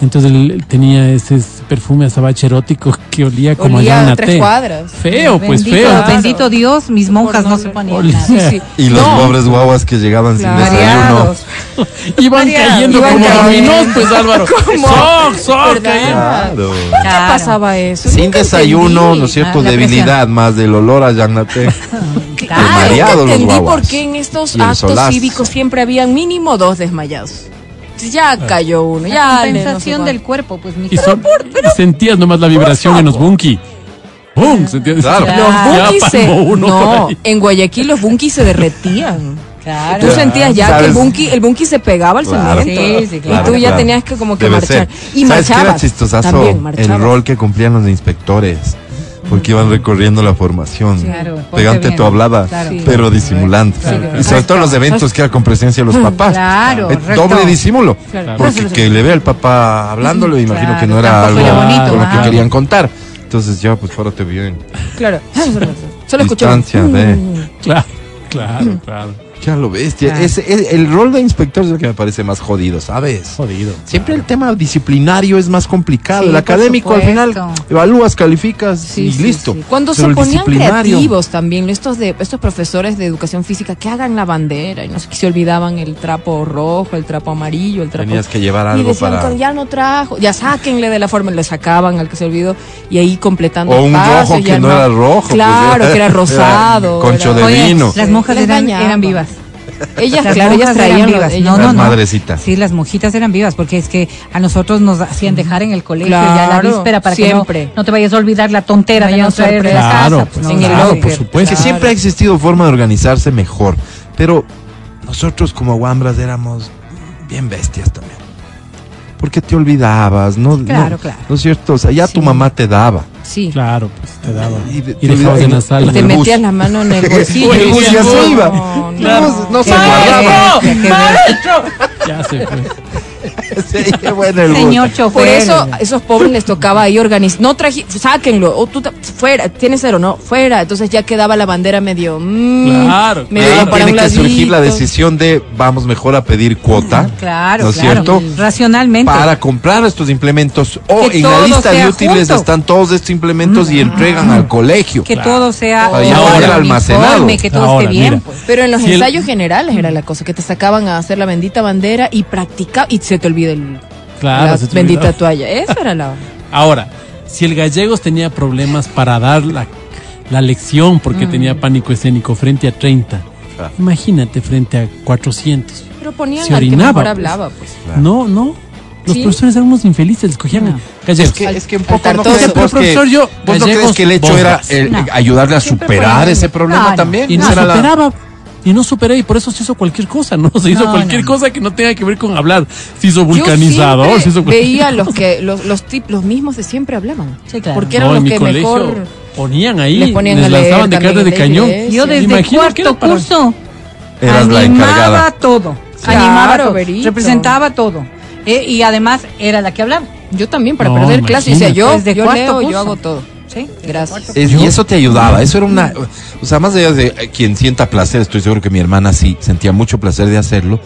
Entonces él, él tenía ese perfume azabache erótico que olía como Olía allá en a la tres T. cuadras. Feo, pues bendito, feo. Claro. bendito Dios, mis monjas no no se ponían Oli- nada. Sí, sí. Y los No. pobres guaguas que llegaban sin desayuno. Iban cayendo Iban como cayendo. dominós, pues Álvaro. Claro. Claro. pasaba eso? Sin Nunca desayuno, entendí. ¿no es cierto? La Debilidad más del olor a Yagnate. Claro. Entendí por qué en estos actos cívicos siempre habían mínimo dos desmayados. Entonces ya cayó uno, La ya no compensación cuánto. del cuerpo, pues mi Y, son- y sentías nomás la vibración en los bunky. ¡Bum! Sentías Claro. Los Ya bunkis se, uno no, en Guayaquil los bunkis se derretían. Claro. Tú sentías ya ¿Sabes? que el bunky, el bunky se pegaba al Claro. cemento. Sí, sí, Y claro, tú ya claro. tenías que como que Debe marchar. ser. Y ¿Sabes qué era marchabas. chistosazo? También el marchabas. rol que cumplían los inspectores. Porque iban recorriendo la formación. Claro, Pegante bien. tu hablada, Claro. Sí. pero disimulando. Claro. Y sobre todo los eventos que era con presencia de los papás. Claro, Eh, doble disimulo. Claro. Porque que le vea al papá hablándolo, imagino Claro, que no era tampoco algo era bonito, con lo que querían contar. Entonces ya, pues párate bien. Claro. Solo escuché. Distancia de- Claro, claro, claro. Ya lo ves, ya, Claro. ese- el, rol de inspector es el que me parece más jodido, ¿sabes? Jodido. Siempre el tema disciplinario es más complicado. Sí, el académico al final evalúas, calificas Sí, y sí, listo. sí. Cuando Pero se ponían disciplinario- creativos también, estos de estos profesores de educación física que hagan la bandera y no sé qué se olvidaban el trapo rojo, el trapo amarillo, el trapo Tenías que llevar y algo decían, para... ya no trajo, ya sáquenle de la forma, le sacaban al que se olvidó y ahí completando O un rojo que no era rojo, pues, Claro, era- que era era rosado. concho de Oye, vino. Las monjas eran, eran vivas. Ellas, Las claro, ellas traían vivas. ellas- No, no, Las no. madrecitas. Sí, las monjitas eran vivas, porque es que a nosotros nos hacían dejar en el colegio ya la víspera para siempre. que no, no te vayas a olvidar la tontera de no traer de la casa. pues, No, en el no, claro, sí, por supuesto. Es que siempre ha existido forma de organizarse mejor, pero nosotros como guambras éramos bien bestias también. Porque te olvidabas, ¿no? Claro, no, claro. ¿No es cierto? O sea, ya tu mamá te daba. Sí. Claro, pues te daba. Y de- Y, te dejabas en la sala. Te metías la mano en el bolsillo. El bus ya se iba. No, No, no. no se guardaba. bestia. Ya se fue. Sí, bueno el bus. Señor chofer. Por eso a esos pobres les tocaba ahí organizar. No traje, sáquenlo. O tú fuera, tienes cero, no, fuera. Entonces ya quedaba la bandera medio. mm, Claro, medio Ahí para tiene que surgir la decisión de vamos mejor a pedir cuota. Claro, ¿No es claro. cierto? Racionalmente. Para comprar estos implementos o Que en la lista de útiles junto. están todos estos implementos y entregan al colegio. que Claro. todo sea Para ya orden, poder almacenado. que todo Ahora, esté bien. mira. pues. Pero en los Si el- ensayos generales era la cosa, que te sacaban a hacer la bendita bandera y practicaba y se te olvida el, Claro, la bendita olvidaba. toalla. Esa era la. Ahora, si el gallegos tenía problemas para dar la, la lección porque tenía pánico escénico frente a 30, Claro. imagínate frente a 400. Pero ponían Se al que orinaba, mejor pues. hablaba, pues. Claro. No, no. Los Sí. profesores eran unos infelices, les cogían No. gallegos. Es que, es que un poco no crees Pero, vos que, profesor, yo- vos no crees que el hecho vos era el- No. ayudarle a Siempre superar ese problema No, no. también. Y no era la- superaba. Y no superé, y por eso se hizo cualquier cosa, ¿no? Se hizo No, cualquier no. cosa que no tenga que ver con hablar. Se hizo Yo vulcanizador, siempre se hizo cualquier- veía los que los los, tip- los mismos de siempre hablaban. Sí, claro. Porque eran No, los que colegio mejor ponían ahí, les ponían les lanzaban de carne de cañón. iglesia. Yo desde cuarto curso Eras la animaba encargada. todo. Claro, animaba todo. Representaba todo. Eh, y además era la que hablaba. Yo también para No, perder clase, o sea, yo, Desde yo cuarto leo, curso. yo hago todo. ¿Sí? Gracias. Es- y eso te ayudaba, eso era una, o sea, más allá de eh, quien sienta placer, estoy seguro que mi hermana sí sentía mucho placer de hacerlo,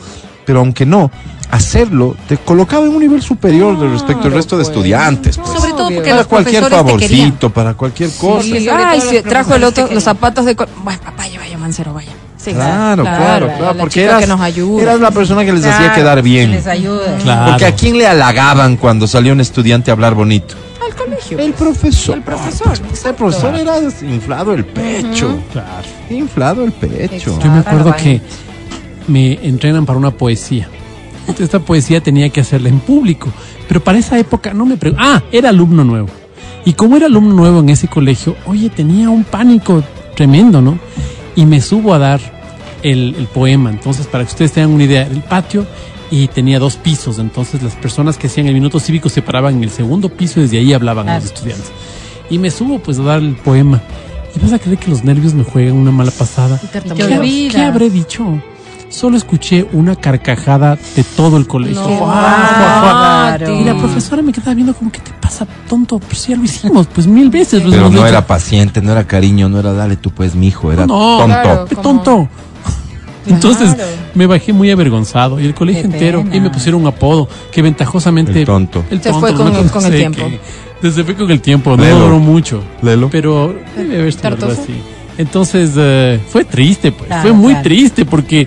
pero aunque no, hacerlo te colocaba en un nivel superior de respecto al resto de estudiantes. pues. Sobre todo porque para los cualquier favorcito, para cualquier cosa. Sí, ay, trajo el otro, los zapatos de... co- Vaya, vaya, Mancero, vaya. Sí, Claro, claro, la- claro, la porque eras, que nos ayuda. eras la persona que les hacía quedar bien. Les ayuda. Claro. Porque a quién le halagaban cuando salió un estudiante a hablar bonito. Al colegio. El profesor. El profesor, El profesor era inflado el pecho. Claro. Inflado el pecho. Yo me Ah, acuerdo que me entrenan para una poesía. Entonces, esta poesía tenía que hacerla en público. Pero para esa época no me pregunto. Ah, era alumno nuevo. Y como era alumno nuevo en ese colegio, oye, tenía un pánico tremendo, ¿no? Y me subo a dar el, el poema. Entonces, para que ustedes tengan una idea, el patio y tenía dos pisos. Entonces, las personas que hacían el minuto cívico se paraban en el segundo piso y desde ahí hablaban a los Claro. estudiantes. Y me subo pues a dar el poema. Y vas a creer que los nervios me juegan una mala pasada. ¿Qué, qué habré dicho? Solo escuché una carcajada de todo el colegio. No. Claro. Y la profesora me quedaba viendo como, ¿qué te pasa, tonto? Pues ya lo hicimos, pues mil veces. Pero no hecho. era paciente, no era cariño, no era dale tú pues mijo, era No, tonto. claro. ¡Qué como- tonto! Entonces Claro. me bajé muy avergonzado y el colegio Qué entero pena. y me pusieron un apodo que ventajosamente El tonto. el Se tonto, fue no con el- con el sé tiempo. que- se fue con el tiempo, no Lelo. duró mucho. Lelo. Pero debe haber sido algo ¿Tartoso? así. Entonces eh, fue triste, pues. Claro, fue muy claro. triste porque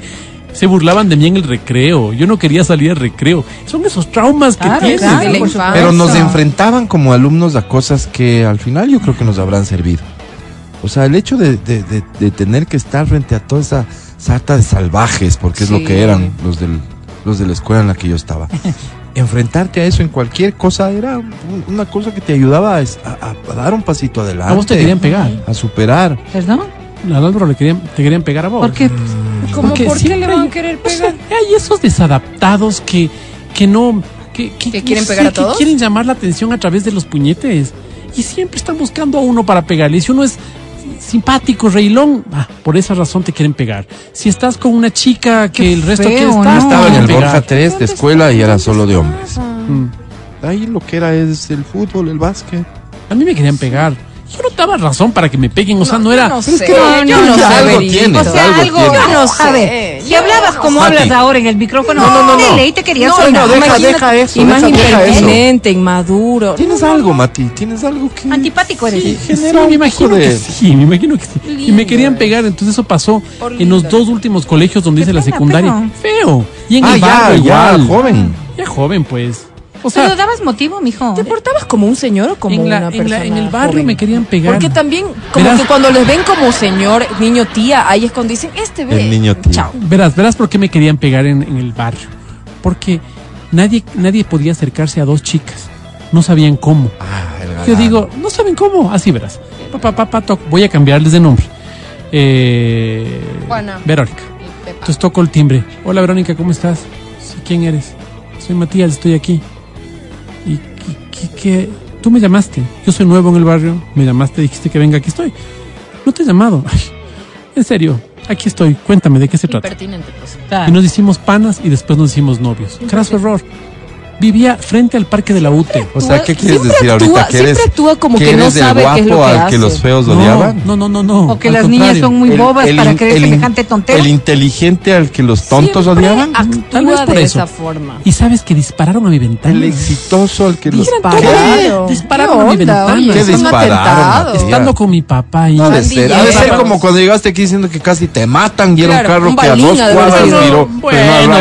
se burlaban de mí en el recreo. Yo no quería salir al recreo. Son esos traumas que tienes. claro. Pero nos enfrentaban como alumnos a cosas que al final yo creo que nos habrán servido. O sea, el hecho de, de- de- de tener que estar frente a toda esa sarta de salvajes, porque es lo que eran los, del, los de la escuela en la que yo estaba. Enfrentarte a eso en cualquier cosa era un- una cosa que te ayudaba a, es- a- a dar un pasito adelante. A vos te querían pegar. A superar. ¿Perdón? Al Álvaro le querían, te querían pegar a vos. ¿Por qué? ¿Cómo Porque por qué le van a querer o sea, pegar? hay esos desadaptados que, que no. Que, ¿Que quieren pegar a que todos? quieren llamar la atención a través de los puñetes. Y siempre están buscando a uno para pegarle. Y si uno es simpático, reilón, ah, por esa razón te quieren pegar. Si estás con una chica que Qué el resto feo, quiere estar, ¿no? Estaba en el. Borja 3 de escuela y era solo de hombres. Mm. Ahí lo que era es el fútbol, el básquet. A mí me querían pegar. Yo no daba razón para que me peguen, o sea, no, era... No Pero es sé, que no, yo no, no sé, algo tienes, O sea, algo algo, no a sé, ver, si hablabas no como sé. hablas Mati. ahora en el micrófono, No, no, no, ley te querías No, sonar. no, deja, imagínate, deja eso, Y más impertinente, inmaduro. Tienes algo, Mati, tienes algo que... Antipático eres. Sí, genera me un imagino de- que sí, me imagino que sí. Y me querían pegar, entonces eso pasó en los dos últimos colegios donde hice la pena, secundaria. Feo. Y en Ah, el ya, barrio ya, igual. joven. Ya joven, pues. O Pero sea, dabas motivo, mijo. ¿Te portabas como un señor o como en, la- una en, persona la- en el barrio joven? me querían pegar. Porque también, como Verás. que cuando les ven como señor, niño, tía, ahí es cuando dicen, este ve. El niño tía. Chao. Verás, verás por qué me querían pegar en, en el barrio. Porque nadie, nadie podía acercarse a dos chicas. No sabían cómo. Ah, el Yo digo, no saben cómo. Así verás. Papá, papá, toc. Voy a cambiarles de nombre. Eh, Juana. Verónica. Entonces toco el timbre. Hola Verónica, ¿cómo estás? Sí, ¿quién eres? Soy Matías, estoy aquí. ¿Y qué, qué- qué? Tú me llamaste. Yo soy nuevo en el barrio. Me llamaste, dijiste que venga, aquí estoy. No te he llamado. Ay, en serio, aquí estoy. Cuéntame, ¿de qué se trata? Impertinente, pues. Y nos hicimos panas y después nos hicimos novios. Craso error. Vivía frente al parque de la UTE. O sea, ¿qué quieres Siempre decir ahorita? actúa- ¿Que eres, actúa como que no eres el sabe qué es lo guapo que al que hace. los feos No, odiaban? no, no, no, no. O que al las niñas son muy bobas el para creer semejante tontera. El inteligente al que los tontos Siempre odiaban. Tal vez Actúa por de eso. esa forma. Y sabes que dispararon a mi ventana. El exitoso al que los Dispararon. Dispararon ¿Qué a mi ventana. ¿Qué Es dispararon? Estando con mi papá y No ha de ser, ha de ser como cuando llegaste aquí diciendo que casi te matan y era un carro que a dos cuadras no a Bueno, bueno,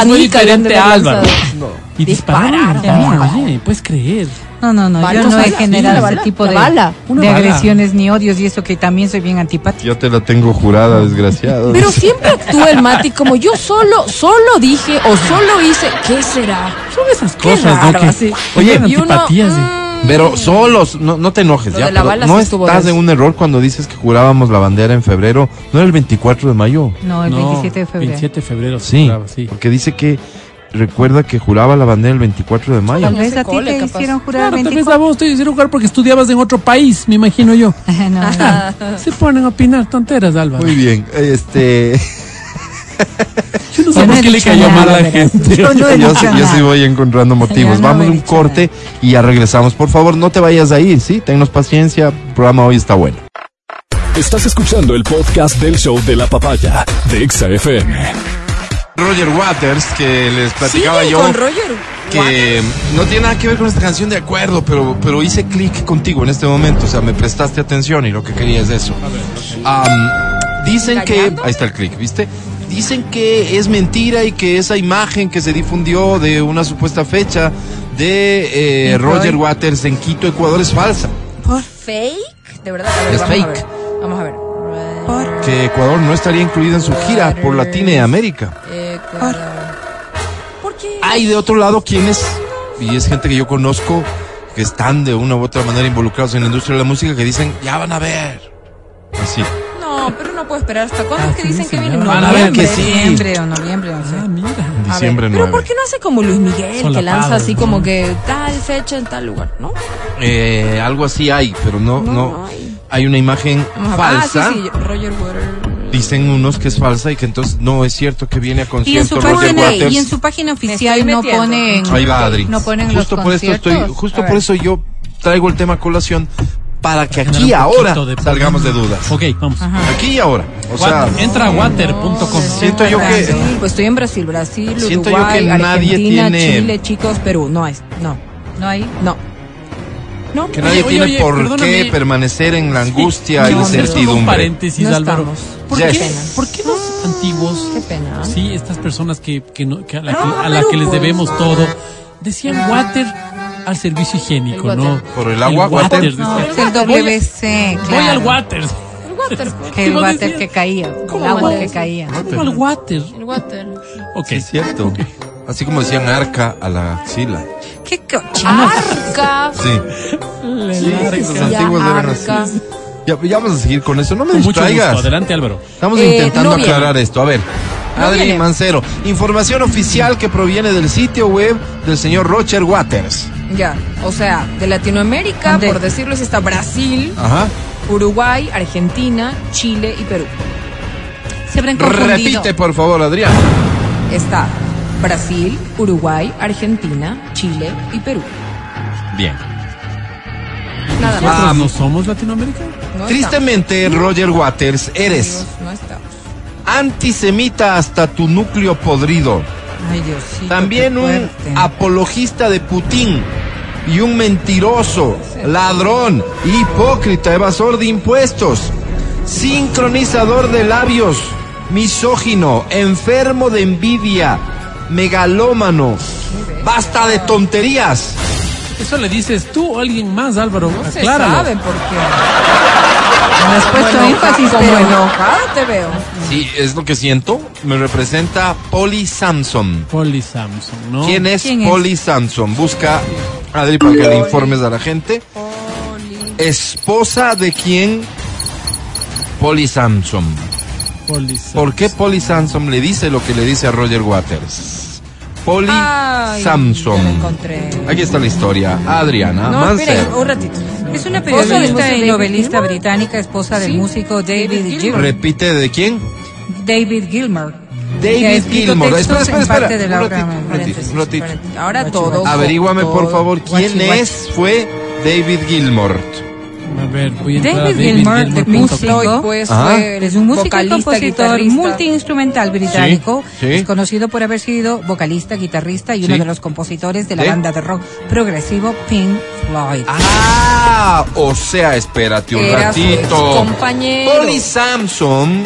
han de diferente, Álvaro. lanzado. Y dispararon. Dispararon. Oye, puedes creer. No, no, no, yo no he generado ese bala, tipo de, bala. De bala. agresiones ni odios y eso que también soy bien antipática. Yo te la tengo jurada, desgraciado. Pero siempre actúa el Mati como yo solo, solo dije o solo hice, ¿qué será? Son esas cosas, ¿no? raro, Que así. Oye, Y antipatías. mm, Pero solos, no, no te enojes Lo ya. pero bala no estás en un error cuando dices que jurábamos la bandera en febrero. No era el 24 de mayo. No, el No, 27 de febrero. 27 de febrero. se Sí, juraba, sí. porque dice que recuerda que juraba la bandera el 24 de mayo. Tal vez a ti te capaz. hicieron jurar Claro, tal vez 24. a vos te hicieron jugar porque estudiabas en otro país, me imagino yo. No, no. Se ponen a opinar tonteras, Álvaro. Muy bien, este, Yo no sé por qué le cayó mal a la gente. Yo no sí, yo nada. sí voy encontrando motivos. No Vamos un corte y ya regresamos. Por favor, no te vayas a ir, ¿sí? Tennos paciencia, el programa hoy está bueno. Estás escuchando el podcast del show de la papaya de Exa FM. Roger Waters, que les platicaba siguen yo. con Roger. que no tiene nada que ver con esta canción de acuerdo, pero, pero hice clic contigo en este momento, o sea, me prestaste atención y lo que quería es eso. Am, dicen que, ahí está el clic, ¿viste? Dicen que es mentira y que esa imagen que se difundió de una supuesta fecha de eh, Roger. Waters en Quito, Ecuador es falsa. ¿Por fake? De verdad. A ver, Es vamos a fake. ver. Vamos a ver. Que Ecuador no estaría incluida en su gira por Latinoamérica. Ecuador. ¿Por qué? Hay de otro lado quienes, y es gente que yo conozco, que están de una u otra manera involucrados en la industria de la música, que dicen, ya van a ver. Así. No, pero no puedo esperar hasta cuándo Ah, es que dicen que viene en van a ver que sí. Noviembre o noviembre, no sé. Ah, mira. Diciembre ver, 9. Pero ¿por qué no hace como Luis Miguel, que lanza así ¿no? como que tal fecha en tal lugar, ¿no? Eh, algo así hay, pero no, no. Hay. Hay una imagen falsa. Ah, sí, sí, Roger Waters. Dicen unos que es falsa y que entonces no es cierto que viene a Y en, su concierto Roger página, Waters. y en su página oficial no ponen Ahí va Adri. no ponen Justo los por esto estoy, conciertos. justo por eso yo traigo el tema a colación para que aquí ahora de- salgamos de dudas. Ok, vamos. Aquí y ahora. O sea, Water- entra a water.com. siento yo que Brasil, pues estoy en Brasil, Brasil, Siento yo que nadie Argentina, tiene- Chile, chicos, Perú. No es, no, No hay. no. No, que nadie Oye, tiene oye, por perdóname. qué permanecer en la angustia y No, la hombre, Un incertidumbre. paréntesis, No Álvaro. ¿Por Yes. qué, ¿Por qué los antiguos, Qué pena. sí, estas personas que, que, no- que a la, que, No, a la que les pues- debemos todo, decían water al servicio higiénico, El ¿no? Por el agua, water. water, No, es el WC, Voy al claro. water. El water. Que el water decías, que caía, el ¿cómo agua que caía. Voy al water. el water. Ok. Sí, es cierto. Así como decían arca a la axila. Qué cochino. Arca. Sí. Sí, antiguos arca. así. Ya, ya vamos a seguir con eso. No me Con mucho gusto. distraigas. Adelante, Álvaro. Estamos Eh, intentando no aclarar esto. A ver. No Adri viene. Mancero, información oficial que proviene del sitio web del señor Roger Waters. Ya, o sea, de Latinoamérica, ¿Dónde? por decirlo así, está Brasil, Ajá. Uruguay, Argentina, Chile y Perú. Se habrán confundido. Repite, por favor, Adrián. Está Brasil, Uruguay, Argentina, Chile y Perú. Bien. Nada más. Ah, no somos latinoamericanos. No Tristemente, Roger Waters, eres estamos, no estamos. antisemita hasta tu núcleo podrido. Ay, Diosito. También un fuerte. apologista de Putin y un mentiroso, ladrón, hipócrita, evasor de impuestos, sincronizador de labios, misógino, enfermo de envidia, megalómano. Basta de tonterías. Eso le dices tú o alguien más, Álvaro. No se Acláralo. sabe por qué. Me has puesto énfasis, como pero... enojada te veo. Sí, es lo que siento. Me representa Polly Samson. Polly Samson, ¿no? ¿Quién es ¿Quién es? Polly Samson? Busca, Adri, para que le informes a la gente. Esposa de quién? Polly Samson. Polly. ¿Por qué Polly Samson le dice lo que le dice a Roger Waters? Polly Ay, Samson. ya la encontré. Aquí está la historia. Adriana No, esperen, un ratito. Es una Esposa del periodista y novelista británica, esposa del Sí. músico David, David Gilmour. Repite de quién? David Gilmour. David Gilmour. Espera, espera, espera. Un ratito, un ratito, un. Ahora todo. Averíguame, por favor, quién Guachi, guachi. es, fue David Gilmour. A ver, voy a entrar a David Gilmour, de. Pink Floyd, pues, fue Es un músico y compositor multiinstrumental británico. Sí, sí. Es conocido por haber sido vocalista, guitarrista y uno de los compositores de la Sí. banda de rock progresivo Pink Floyd. Ah, o sea, espérate un Era su ratito. compañero. Polly Samson,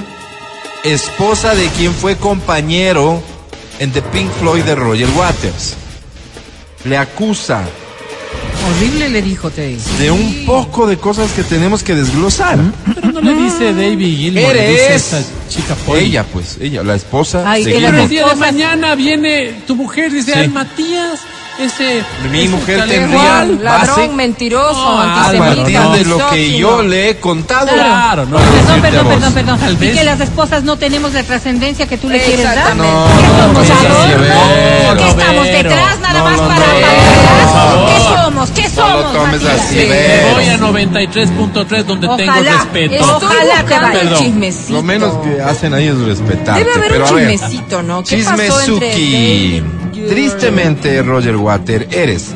esposa de quien fue compañero en The Pink Floyd de Roger Waters, le acusa Horrible le dijo, te dice. de un poco de cosas que tenemos que desglosar. Pero no le dice David Gilmour, le dice Eres esta chica Polly. ella, pues, ella, la esposa Ay, de el día de mañana viene tu mujer, dice, Sí. ay, Matías, ese... Mi ese mujer tendría- Igual. base- Ladrón, mentiroso, No, A Álvaro, antisemita, partir de lo que misógino. yo le he contado. Claro, no. Perdón, perdón, perdón, perdón. Tal Y vez- que las esposas no tenemos la trascendencia que tú le quieres dar. No, ¿Qué no, somos? no, no, ¿Qué no, estamos detrás nada No, más no, para no. ¿Qué somos? ¿Qué No lo somos? tomes Matías? así, Sí. Vero. Voy a 93.3 donde tengo respeto. Ojalá te vaya. el chismecito. Lo menos que hacen ahí es respetarte. Debe haber pero un chismecito, ¿no? ¿Qué pasó entre? Tristemente, Roger Water, eres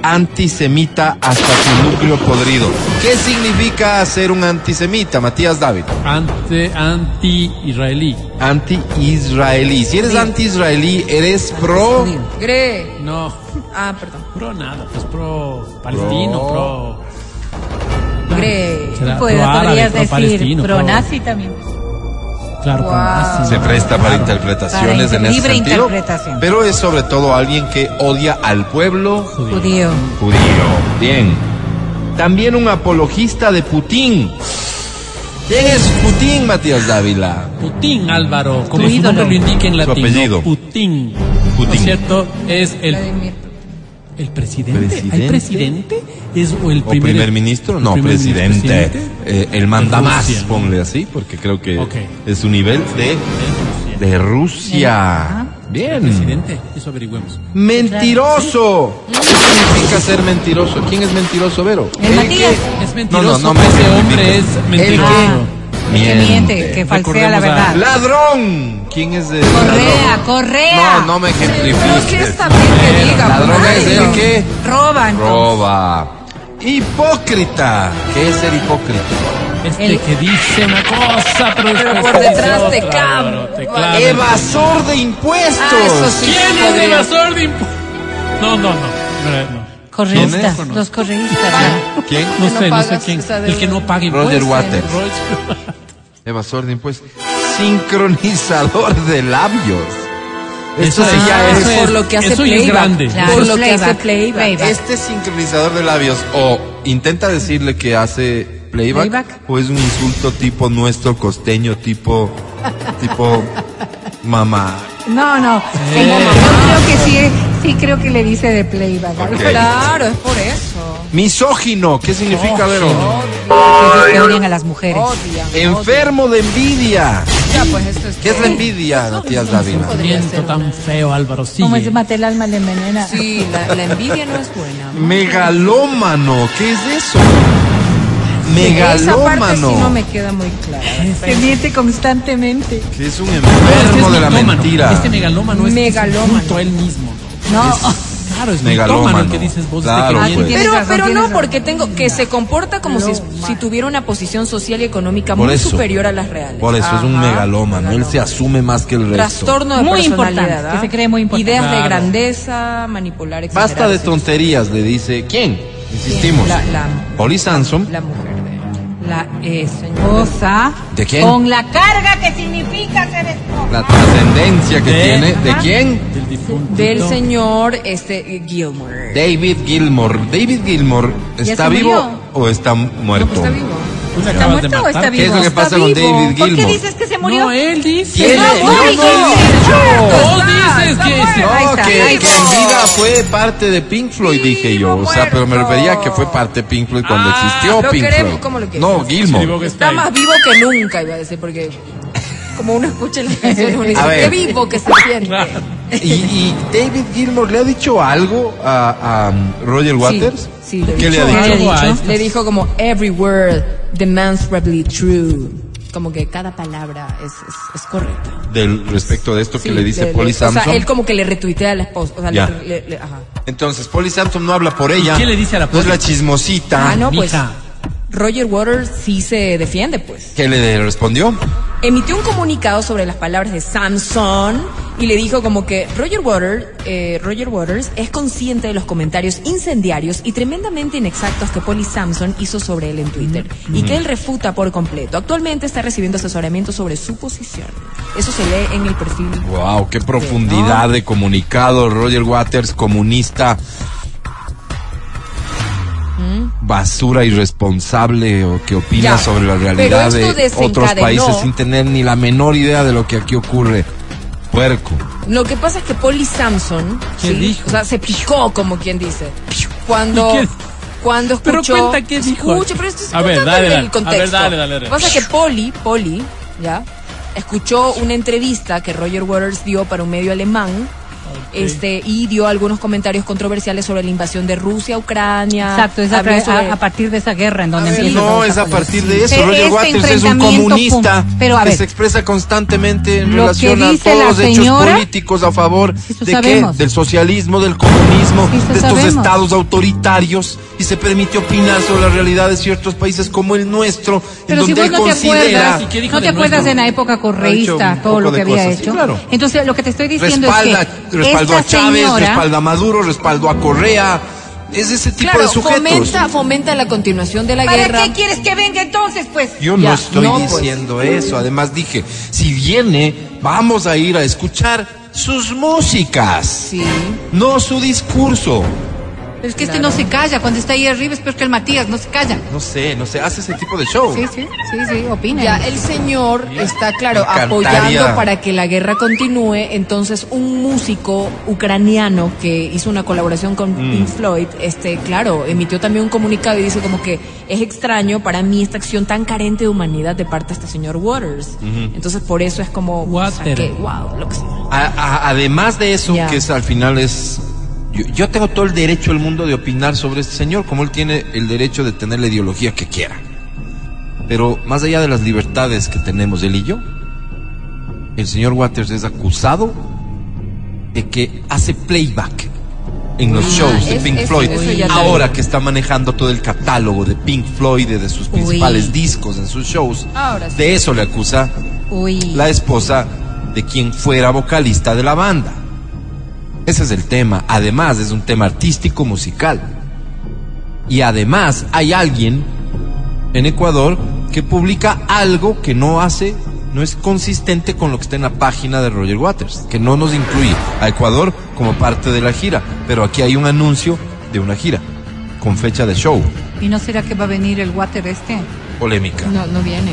antisemita hasta tu núcleo podrido. ¿Qué significa ser un antisemita, Matías David? Ante, anti-israelí. Anti-israelí. Si eres anti-israelí, eres pro. Gre. No, Ah, perdón. pro nada, pues pro palestino, Pro. pro... Gre. Pues, pro árabe, podrías pro decir palestino, pro- pro-nazi también. Claro, Wow. nazi. Se presta para Claro. interpretaciones Para en ese libre sentido. interpretación. Pero es sobre todo alguien que odia al pueblo Judío. judío. Bien. También un apologista de Putin. ¿Quién es Putin, Matías Dávila? Putin, Álvaro, como su nombre lo indica en Su latín. apellido. Putin. Putin. ¿No es cierto? Es el, Vladimir. El presidente. ¿Presidente? ¿Hay presidente? ¿Es o el ¿O primer, primer ministro? el No, primer presidente. presidente Eh, el manda de más, Rusia, ¿no? ponle así, porque creo que Ok. es su nivel de, de Rusia. de Rusia. Bien. Presidente, eso averigüemos. Mentiroso. ¿Qué significa ser mentiroso? ¿Quién es mentiroso, Vero? El Matías. Es mentiroso, no, no, ese me- hombre es ¿El mentiroso. qué? Que miente, que falsea la verdad. Ladrón. ¿Quién es el Correa, ladrón? correa. No, no me ejemplifiques. está bien que diga. Ladrón es el que Roban. roba. Hipócrita. ¿Qué es ser hipócrita? Este El- que dice una cosa, pero, Pero por detrás te otra, cam- Álvaro, te clava. Evasor de impuestos. Ah, eso sí. ¿Quién es evasor de impuestos? No, no, no. No, no. Correístas, ¿Quién es? los correístas. ¿Quién? No no sé, no sé quién. El que no paga Roger. Waters. Roger- Evasor de impuestos. Sincronizador de labios. Eso sí es- ya eso es. es- Por lo que hace eso ya es playback. grande. Claro, Por lo que playback, hace playback. playback. Este sincronizador de labios o intenta decirle que hace playback, Playback. o es un insulto tipo nuestro costeño, tipo tipo mamá. No, no. Eh. Yo creo que sí, sí creo que le dice de playback. Ok. Claro, es por eso. Misógino, ¿qué significa, Vero? Aquellos que odian a las mujeres. Odian. Enfermo de envidia. Ya, pues esto es. ¿Qué es la envidia, Matías Dávila? Ser tan feo, Álvaro. Como Sigue. es mate el alma, le envenena. Sí, la, la envidia no es buena. Megalómano, ¿qué es eso? Esa parte sí no Megalómano. me queda muy clara. Se miente constantemente. Que es un Pero este enfermo es de la mentira. Este megalómano es Megalómano. él mismo. ¿No? Claro, es Megalómano. que dices vos. Claro, este pues. Pero, pero no, porque tengo que se comporta como si, si tuviera una posición social y económica Por muy eso. superior a las reales. Por eso es un Ajá. megalómano. Él se asume más que el resto. Trastorno de Muy personalidad. importante, ¿ah? que se cree muy importante. Ideas de grandeza, manipular, etc. Basta de tonterías, le dice. ¿Quién? Insistimos. La, la, Polly Samson. la mujer. La esposa. ¿De quién? Con la carga que significa ser esposa. La trascendencia que De- tiene. ¿De Ajá. quién? Del difunto. Del señor este Gilmore. David Gilmore. David Gilmore ¿Ya está vivo murió? o está muerto. No, pues está vivo. Le ¿Está muerto o está ¿Qué es vivo? lo que pasa con vivo. David ¿Por qué dices que se murió? No, él dice. ¿Quién? No, no dices que No, que, que en vida fue parte de Pink Floyd, dije yo. O sea, pero me refería a que fue parte de Pink Floyd cuando Ah, existió lo Pink queremos Floyd. como lo quieres. No, que está más vivo que nunca, iba a decir, porque como uno escucha las canciones, uno dice, qué vivo que se siente. ¿Y, y David Gilmore le ha dicho algo a, a Roger Waters? sí, le ¿Qué le ha dijo dicho? algo. dicho? Le dijo como, every word demonstrably true. Como que cada palabra es, es, es correcta. Del respecto de esto que Sí, le dice le- Polly le- Samson. O sea, él como que le retuitea a la esposa. O sea, Ya. le- le- le- ajá. Entonces, Polly Samson no habla por ella. qué le dice a la No es la chismosita. Ah, no, pues mija. Roger Waters sí se defiende, pues. ¿Qué le respondió? emitió un comunicado sobre las palabras de Samson y le dijo como que Roger Waters, eh, Roger Waters es consciente de los comentarios incendiarios y tremendamente inexactos que Polly Samson hizo sobre él en Twitter y que él refuta por completo. Actualmente está recibiendo asesoramiento sobre su posición. Eso se lee en el perfil. Wow, qué profundidad de comunicado. Roger Waters, comunista. Basura irresponsable o que opina Ya, sobre la pero realidad de otros países sin tener ni la menor idea de lo que aquí ocurre. Puerco. Lo que pasa es que Polly Samson, ¿Qué ¿sí? dijo? o sea, se picó como quien dice. Cuando cuando Pero escuchó cuenta qué dijo. Escucha, pero esto es A ver, dale, el dale. A contexto. ver, dale, dale, dale. Lo que pasa es que Polly, Polly, ya, escuchó una entrevista que Roger Waters dio para un medio alemán. Este, y dio algunos comentarios controversiales sobre la invasión de Rusia a Ucrania. Exacto, es a, sobre- partir de esa guerra en donde empieza no, es a partir de eso. Pero Roger este Waters es un enfrentamiento, comunista pum, pero a que se expresa constantemente en Lo relación que a todos los hechos políticos a favor de sabemos. qué? Del socialismo, del comunismo, Sí, de estos sabemos. estados autoritarios y se permite opinar sobre la realidad de ciertos países como el nuestro, Pero en si donde vos él no te considera acuerdas, ¿Y qué dijo no te de acuerdas en la época correísta todo lo que había cosas, sí, hecho. claro. Entonces lo que te estoy diciendo respalda, es que respaldo a Chávez, señora, respalda a Maduro, respaldo a Correa. Es ese tipo Claro, de sujetos. fomenta, fomenta la continuación de la ¿para guerra. qué quieres que venga entonces, pues? Yo no estoy no, pues. diciendo eso. Además dije, si viene, vamos a ir a escuchar sus músicas, Sí. no su discurso. Pero es que este no se calla, cuando está ahí arriba es peor que el Matías, no se calla. No sé, no sé, hace ese tipo de show. Sí, sí, sí, sí, opina. Ya el señor está, claro, apoyando para que la guerra continúe. Entonces, un músico ucraniano que hizo una colaboración con Mm. Pink Floyd, este, claro, emitió también un comunicado y dice como que es extraño para mí esta acción tan carente de humanidad de parte de este señor Waters. Entonces, por eso es como, Water. saqué, wow, lo que sea. A- a- además de eso, que es, al final es... Yo, yo tengo todo el derecho del mundo de opinar sobre este señor, como él tiene el derecho de tener la ideología que quiera. Pero más allá de las libertades que tenemos él y yo, el señor Waters es acusado de que hace playback en los Ah, shows de es- Pink Floyd, eso ahora que está manejando todo el catálogo de Pink Floyd, de sus principales discos en sus shows. Ahora sí. De eso le acusa Uy. la esposa de quien fuera vocalista de la banda. Ese es el tema. Además, es un tema artístico musical. Y además, hay alguien en Ecuador que publica algo que no hace, no es consistente con lo que está en la página de Roger Waters, que no nos incluye a Ecuador como parte de la gira. Pero aquí hay un anuncio de una gira con fecha de show. ¿Y no será que va a venir el water este? Polémica. No, no viene.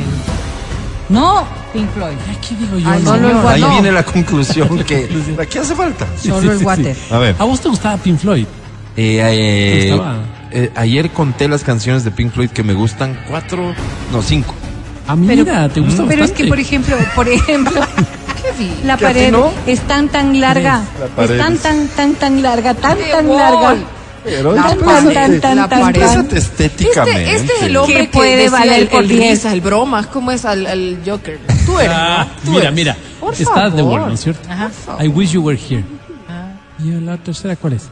No, Pink Floyd. Ay, ¿Qué digo yo? Ay, no? solo el Ahí no. viene la conclusión que aquí hace falta. Solo sí, el sí, water. sí. A ver. ¿A vos te gustaba Pink Floyd? Eh, eh, eh, ayer conté las canciones de Pink Floyd que me gustan, cuatro, no, cinco. Ah, mira, te gusta Pero es que, por ejemplo, por ejemplo, la ¿Que a ti pared no? es tan, tan larga. La pared Es tan, es- tan, tan, tan larga, tan, ¡Qué tan larga. Pero estéticamente. Este, este es el hombre Que puede valer el, por el 10. risas, el bromas, ¿cómo es al, al Joker? Tú eres, Ah, mira, eres. mira. Por Está ¿no es cierto? Ajá. I wish you were here. ¿Y la tercera cuál es?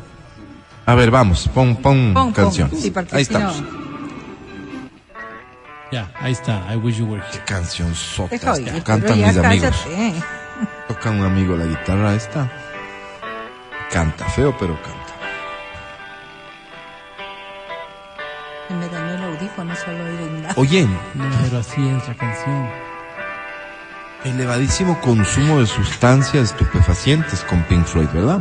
A ver, vamos, pon, pon, Pon, pon. canción. Sí, porque Ahí no- estamos. Ya, ahí está. I wish you were here. Canción Deja sota. Cantan mis amigos. Toca un amigo la guitarra esta. Canta, feo, pero canta. Solo oír un lado. Oye, No, pero así es la canción. elevadísimo consumo de sustancias estupefacientes con Pink Floyd, ¿verdad?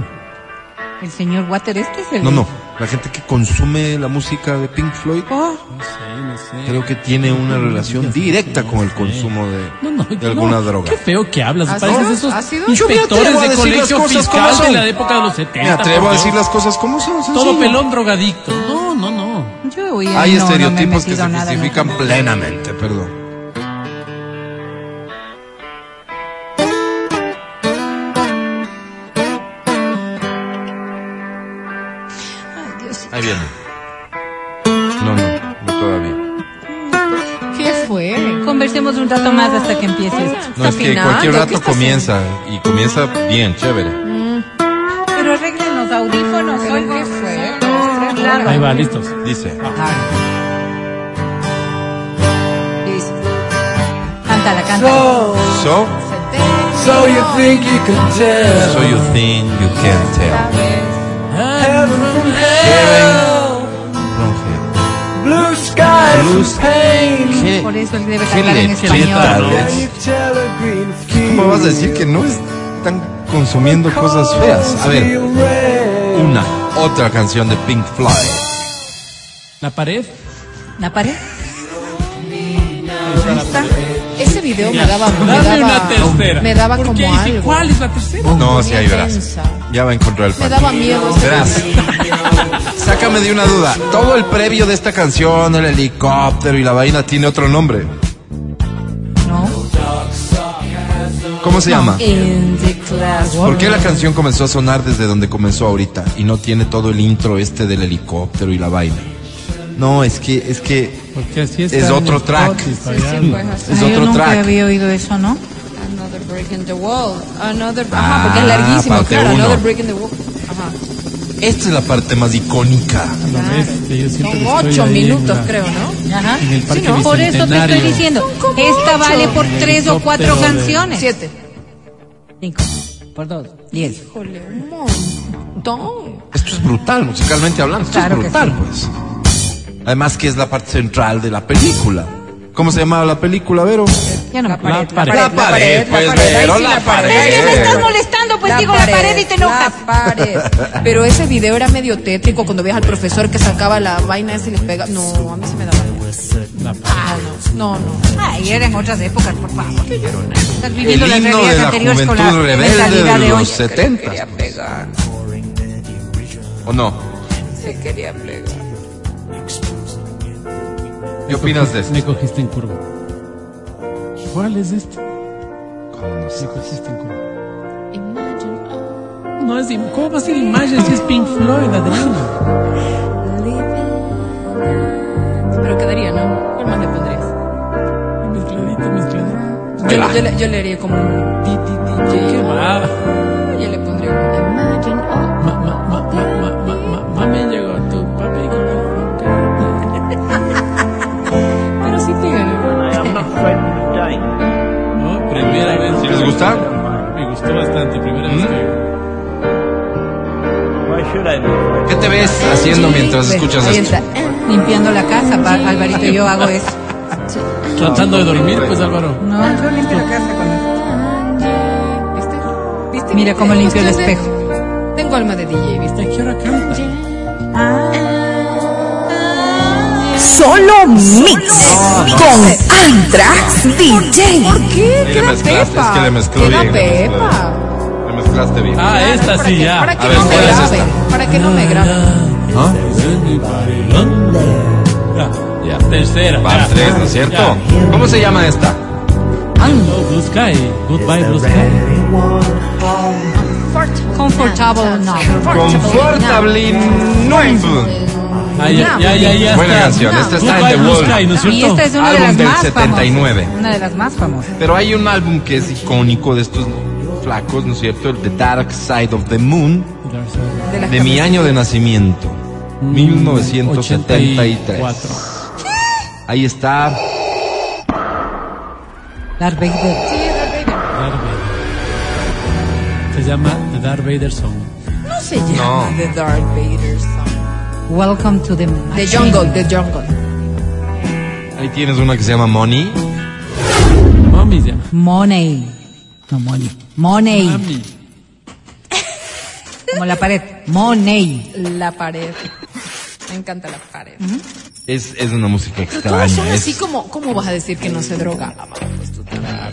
El señor Water, este es el. No, no. La gente que consume la música de Pink Floyd Oh, No sé, no sé. creo que tiene una relación directa con el consumo de, No, no, de alguna no, droga. Qué feo que hablas. ¿Ha Pareces sido? esos inspectores de decir las colegio cosas como fiscal de la época de los 70. Me atrevo a decir las cosas como son. Todo pelón drogadicto. No, no, no. Hay no, no me he estereotipos que se nada justifican plenamente, perdón. Ay, Dios. Ahí viene. No, no, no todavía. ¿Qué fue? Conversemos un rato más hasta que empiece esto. No, es que cualquier ¿qué rato comienza y comienza bien, chévere. Pero arreglen los audífonos, ¿Pero oigo. Ahí va, listos. Dice. Listo. Cántala, cántala. So, So you think you can tell so you think you can tell. heaven from hell, blue skies Blue pain. ¿Qué, Por eso él debe cantar en español. ¿Cómo vas a decir que no están consumiendo cosas feas? A ver, una, otra canción de Pink Floyd. La pared. ¿La pared? Ese video me daba, me Dame daba, una tercera. me daba ¿Por como qué? ¿Y algo. ¿Cuál es la tercera? No, sí, ahí verás. Ya va a encontrar el Me daba miedo ese Verás. Sácame de una duda. Todo el previo de esta canción, el helicóptero y la vaina tiene otro nombre. ¿Cómo se llama? ¿Por qué la canción comenzó a sonar desde donde comenzó ahorita y no tiene todo el intro este del helicóptero y la vaina? No, es que es que Porque así está Es en otro track. Spotify, Sí, sí, pues. Es Ay, yo otro nunca track. había oído eso, ¿no? Another break in the wall. Another. Ah, Ajá, porque es larguísimo, claro. uno. Another break in the wall. Ajá. Esta es la parte más icónica. Son ocho minutos, la- creo, ¿no? Ajá. En el parque Sí, ¿no? Por eso te estoy diciendo. Esta vale por tres o cuatro canciones. Siete. Cinco. Por dos. Diez. Híjole, un montón. Esto es brutal, musicalmente hablando. Esto Claro es brutal, pues. Además que es la parte central de la película. ¿Cómo se llamaba la película, Vero? Ya no me La acuerdo. pared. La pared, pues, Vero, Ahí sí, la pared. Ya me estás molestando, pues digo la pared y te enojas. La pared. Pero ese video era medio tétrico cuando veías al profesor que sacaba la vaina esa y les pega. No, a mí se me daba. La pared. Ah, no, no, no. Ay, eran otras épocas, por favor. Estás viviendo las realidades la anteriores con la mentalidad de de hoy. los 70. Quería pegar. ¿O no? Se quería pegar. ¿Qué opinas de esto? Me cogiste en curva. ¿Cuál es este? ¿Cómo no Me sé? cogiste en curva. No es ¿Cómo va a ser Imagine si es Pink Floyd, Adriana? Pero quedaría, ¿no? ¿Cuál más le pondrías? Mezcladita, mezcladita. Yo, yo, le, yo le haría como un. Yo le pondría un te ves haciendo mientras escuchas esto? está. Limpiando la casa, pa- Alvarito, yo hago eso. Tratando de dormir, pues Álvaro. No, yo limpio la casa con ¿Viste? ¿Viste? Mira cómo limpio el espejo. Tengo alma de DJ, ¿viste? ¿A qué hora canta? Solo Mix con Antrax DJ. ¿Por qué? le Queda mezclaste, Pepa. es que le mezcló bien, Pepa. Bien. Ah, esta ¿Para sí, ya. Para que A ver, no me ¿cuál es? Para que no me graben. ¿Ah? Ya. Ya. Tercera. Ya. tres, ¿no es cierto? Ya. ¿Cómo se llama esta? Oh, Blue Sky. Goodbye, Blue Sky. Comfortable no. Confortably Numb. Ah, ya, ya, ya, ya Buena está. canción, esta está en The Wall. Sky, ¿no es Y esta es una de las del más 79. famosas. Una de las más famosas. Pero hay un álbum que es icónico de estos flacos, ¿no es cierto? El The Dark Side of the Moon. Dark Side. De, De mi año de nacimiento. Mm, 1973. 84. Ahí está. Darth Vader. Darth Vader. Se llama The Darth Vader Song. No se llama No. The Darth Vader Song. Welcome to the The. Jungle, The Jungle. Ahí tienes una que se llama Money. Se llama. Money. No money. Money. Mami. Como la pared. Money. La pared. Me encanta la pared. Es, es una música Pero todos extraña. son así Es como, ¿cómo vas a decir que no se? Pues también.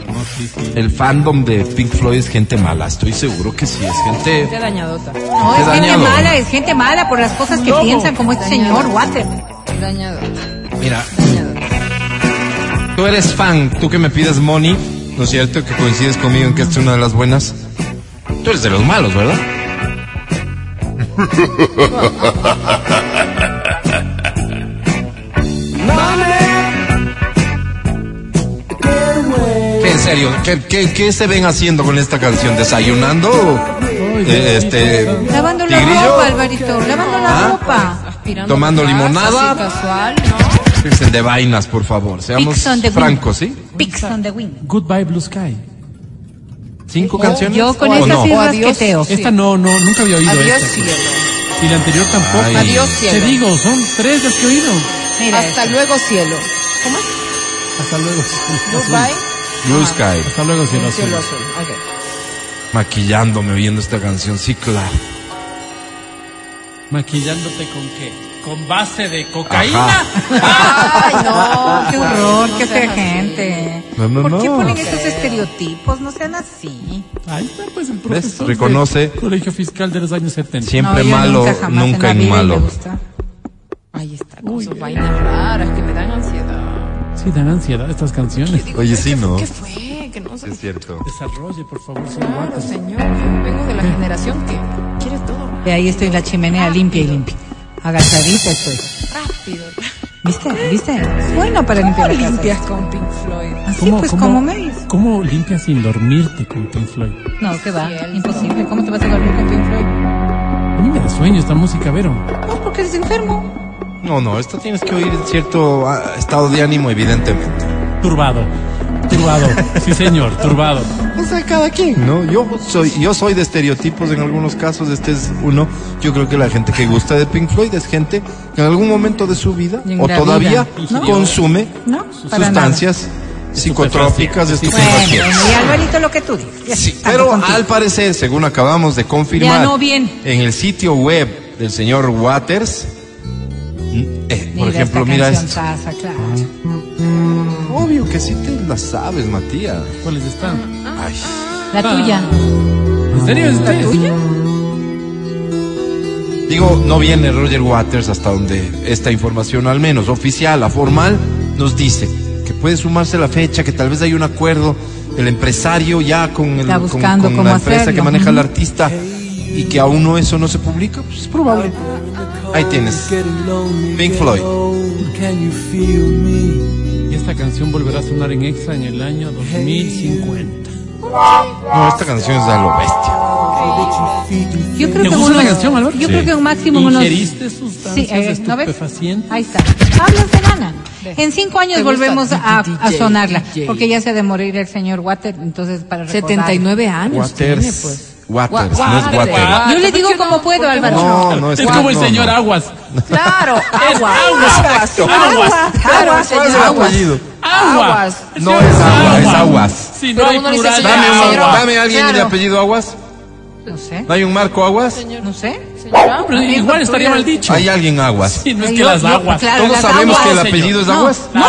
No, sí, sí. el fandom de Pink Floyd es gente mala. Estoy seguro que sí. Es Qué gente. dañadota. No, es gente mala, es gente mala por las cosas que piensan, como este señor Water. Dañadota. Mira, tú eres fan. Tú que me pides Money. ¿No es cierto? Que coincides conmigo en que esta es una de las buenas. Tú eres de los malos, ¿verdad? ¿Qué, en serio? ¿Qué, qué, qué se ven haciendo con esta canción? ¿Desayunando? Eh, este, Lavando la ¿Tigrillo? ropa, Alvarito. Lavando la ¿Ah? ropa. Aspirando Tomando casa, limonada. casual, ¿no? De vainas, por favor. Seamos francos, ¿sí? Pics on the wind. Goodbye Blue Sky. ¿Cinco canciones? Yo con ¿O esta no? sí O adiós. rasqueteo. Esta no, no, nunca había oído Adiós, esta. cielo. Y la anterior tampoco. Ay. Adiós, Te cielo. digo, son tres las que he oído. Mira, Hasta esta. luego, cielo. ¿Cómo es? Hasta luego. cielo azul. Goodbye. Blue Sky. Hasta luego, cielo azul. Cielo azul. Ok. Maquillándome oyendo esta canción, sí, claro. Maquillándote con qué? Con base de cocaína. Ajá. Ay, no. Qué horror, qué seas fea gente. No, no, ¿Por qué no. ponen estos estereotipos? No sean así. Ahí está, pues el profesor. Reconoce. del Colegio Fiscal de los años 70. Siempre No, malo, nunca, jamás nunca en, en, malo. Ahí está, con sus vainas raras que me dan ansiedad. Sí, dan ansiedad estas canciones. Digo, Oye, ¿qué- sí, qué- ¿no? ¿Qué fue? Que no sé. Es cierto. Desarrolle, por favor, señor Claro, señor. Vengo de la generación que todo Y ahí estoy en la chimenea limpia y limpia. Agachadita estoy. rápido. ¿Viste? ¿Viste? Bueno para limpiar la casa. Limpias con Pink Floyd. Así pues, como me dices. ¿Cómo limpias sin dormirte con Pink Floyd? No, ¿qué va? Cielo. Imposible. ¿Cómo te vas a dormir con Pink Floyd? A mí me da sueño esta música, Vero. No, porque eres enfermo. No, no, esto tienes que oír en cierto ah, estado de ánimo, evidentemente. Turbado. Turbado. Sí, señor, turbado. O sea, cada quien, ¿no? Yo soy, yo soy de estereotipos en algunos casos, este es uno. Yo creo que la gente que gusta de Pink Floyd es gente que en algún momento de su vida o todavía vida, ¿no? consume No, sustancias psicotrópicas, Bueno, estupefacientes. y Alvarito lo que tú Sí, estamos pero contigo. al parecer, según acabamos de confirmar Ya no bien. en el sitio web del señor Waters, mm, eh, por Mira ejemplo, esta mira esto. claro. Obvio que sí te la sabes, Matías. ¿Cuáles están? Ay. La tuya. ¿En serio es la tuya? Digo, no viene Roger Waters hasta donde esta información, al menos oficial, la formal, nos dice que puede sumarse la fecha, que tal vez hay un acuerdo del empresario ya con, el, con- con la empresa hacerlo. que maneja al artista y que aún no eso no se publica, pues es probable. Ahí tienes. Pink Floyd. Esta canción volverá a sonar en Exa en el año 2050. No, esta canción es a lo bestia. Yo creo ¿Te que gusta la canción, Álvaro? Yo Sí. creo que un máximo unos... ¿Ingeriste sustancias Sí, eh, ¿no ves? estupefacientes? Ahí está. Hablas de nana. En cinco años volvemos a, a sonarla. Porque ya se ha de morir el señor Water, entonces para recordar. 79 años tiene, pues. Waters, Gua- no es. Water. Yo le digo como puedo, Álvaro. No, no es Es como el no, señor no. Aguas. Claro, agua, Aguas. aguas, Aguas. Claro, ¿Cuál es el señor aguas. Aguas. El No señor es agua, es aguas. Sí, no hay plural señor, Dame, señor dame a alguien el Claro. apellido Aguas. No sé. ¿No hay un Marco Aguas? No sé. No, pero igual estaría mal dicho. Hay alguien Aguas. Sí, no es que las aguas. claro, Todos las sabemos aguas. que el señor. apellido es No, Aguas. no,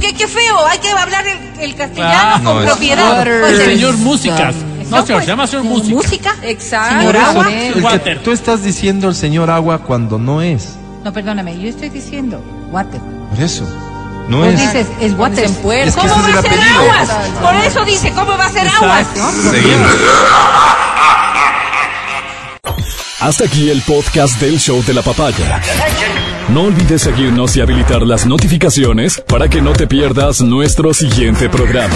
qué, qué feo, hay que hablar el, el castellano Claro. con No, propiedad. Pues, El el- señor Músicas. No, señor, pues, se llama señor Música. Música. Exacto. Señor Agua. El que Water. tú estás diciendo el señor Agua cuando no es. No, perdóname, yo estoy diciendo Water. Por eso. No Pues es. dices, es Water. Es que ¿Cómo va a ser apellido. aguas? Por eso dice, ¿cómo va a ser aguas? Exacto. Seguimos. Hasta aquí el podcast del show de la papaya. No olvides seguirnos y habilitar las notificaciones para que no te pierdas nuestro siguiente programa.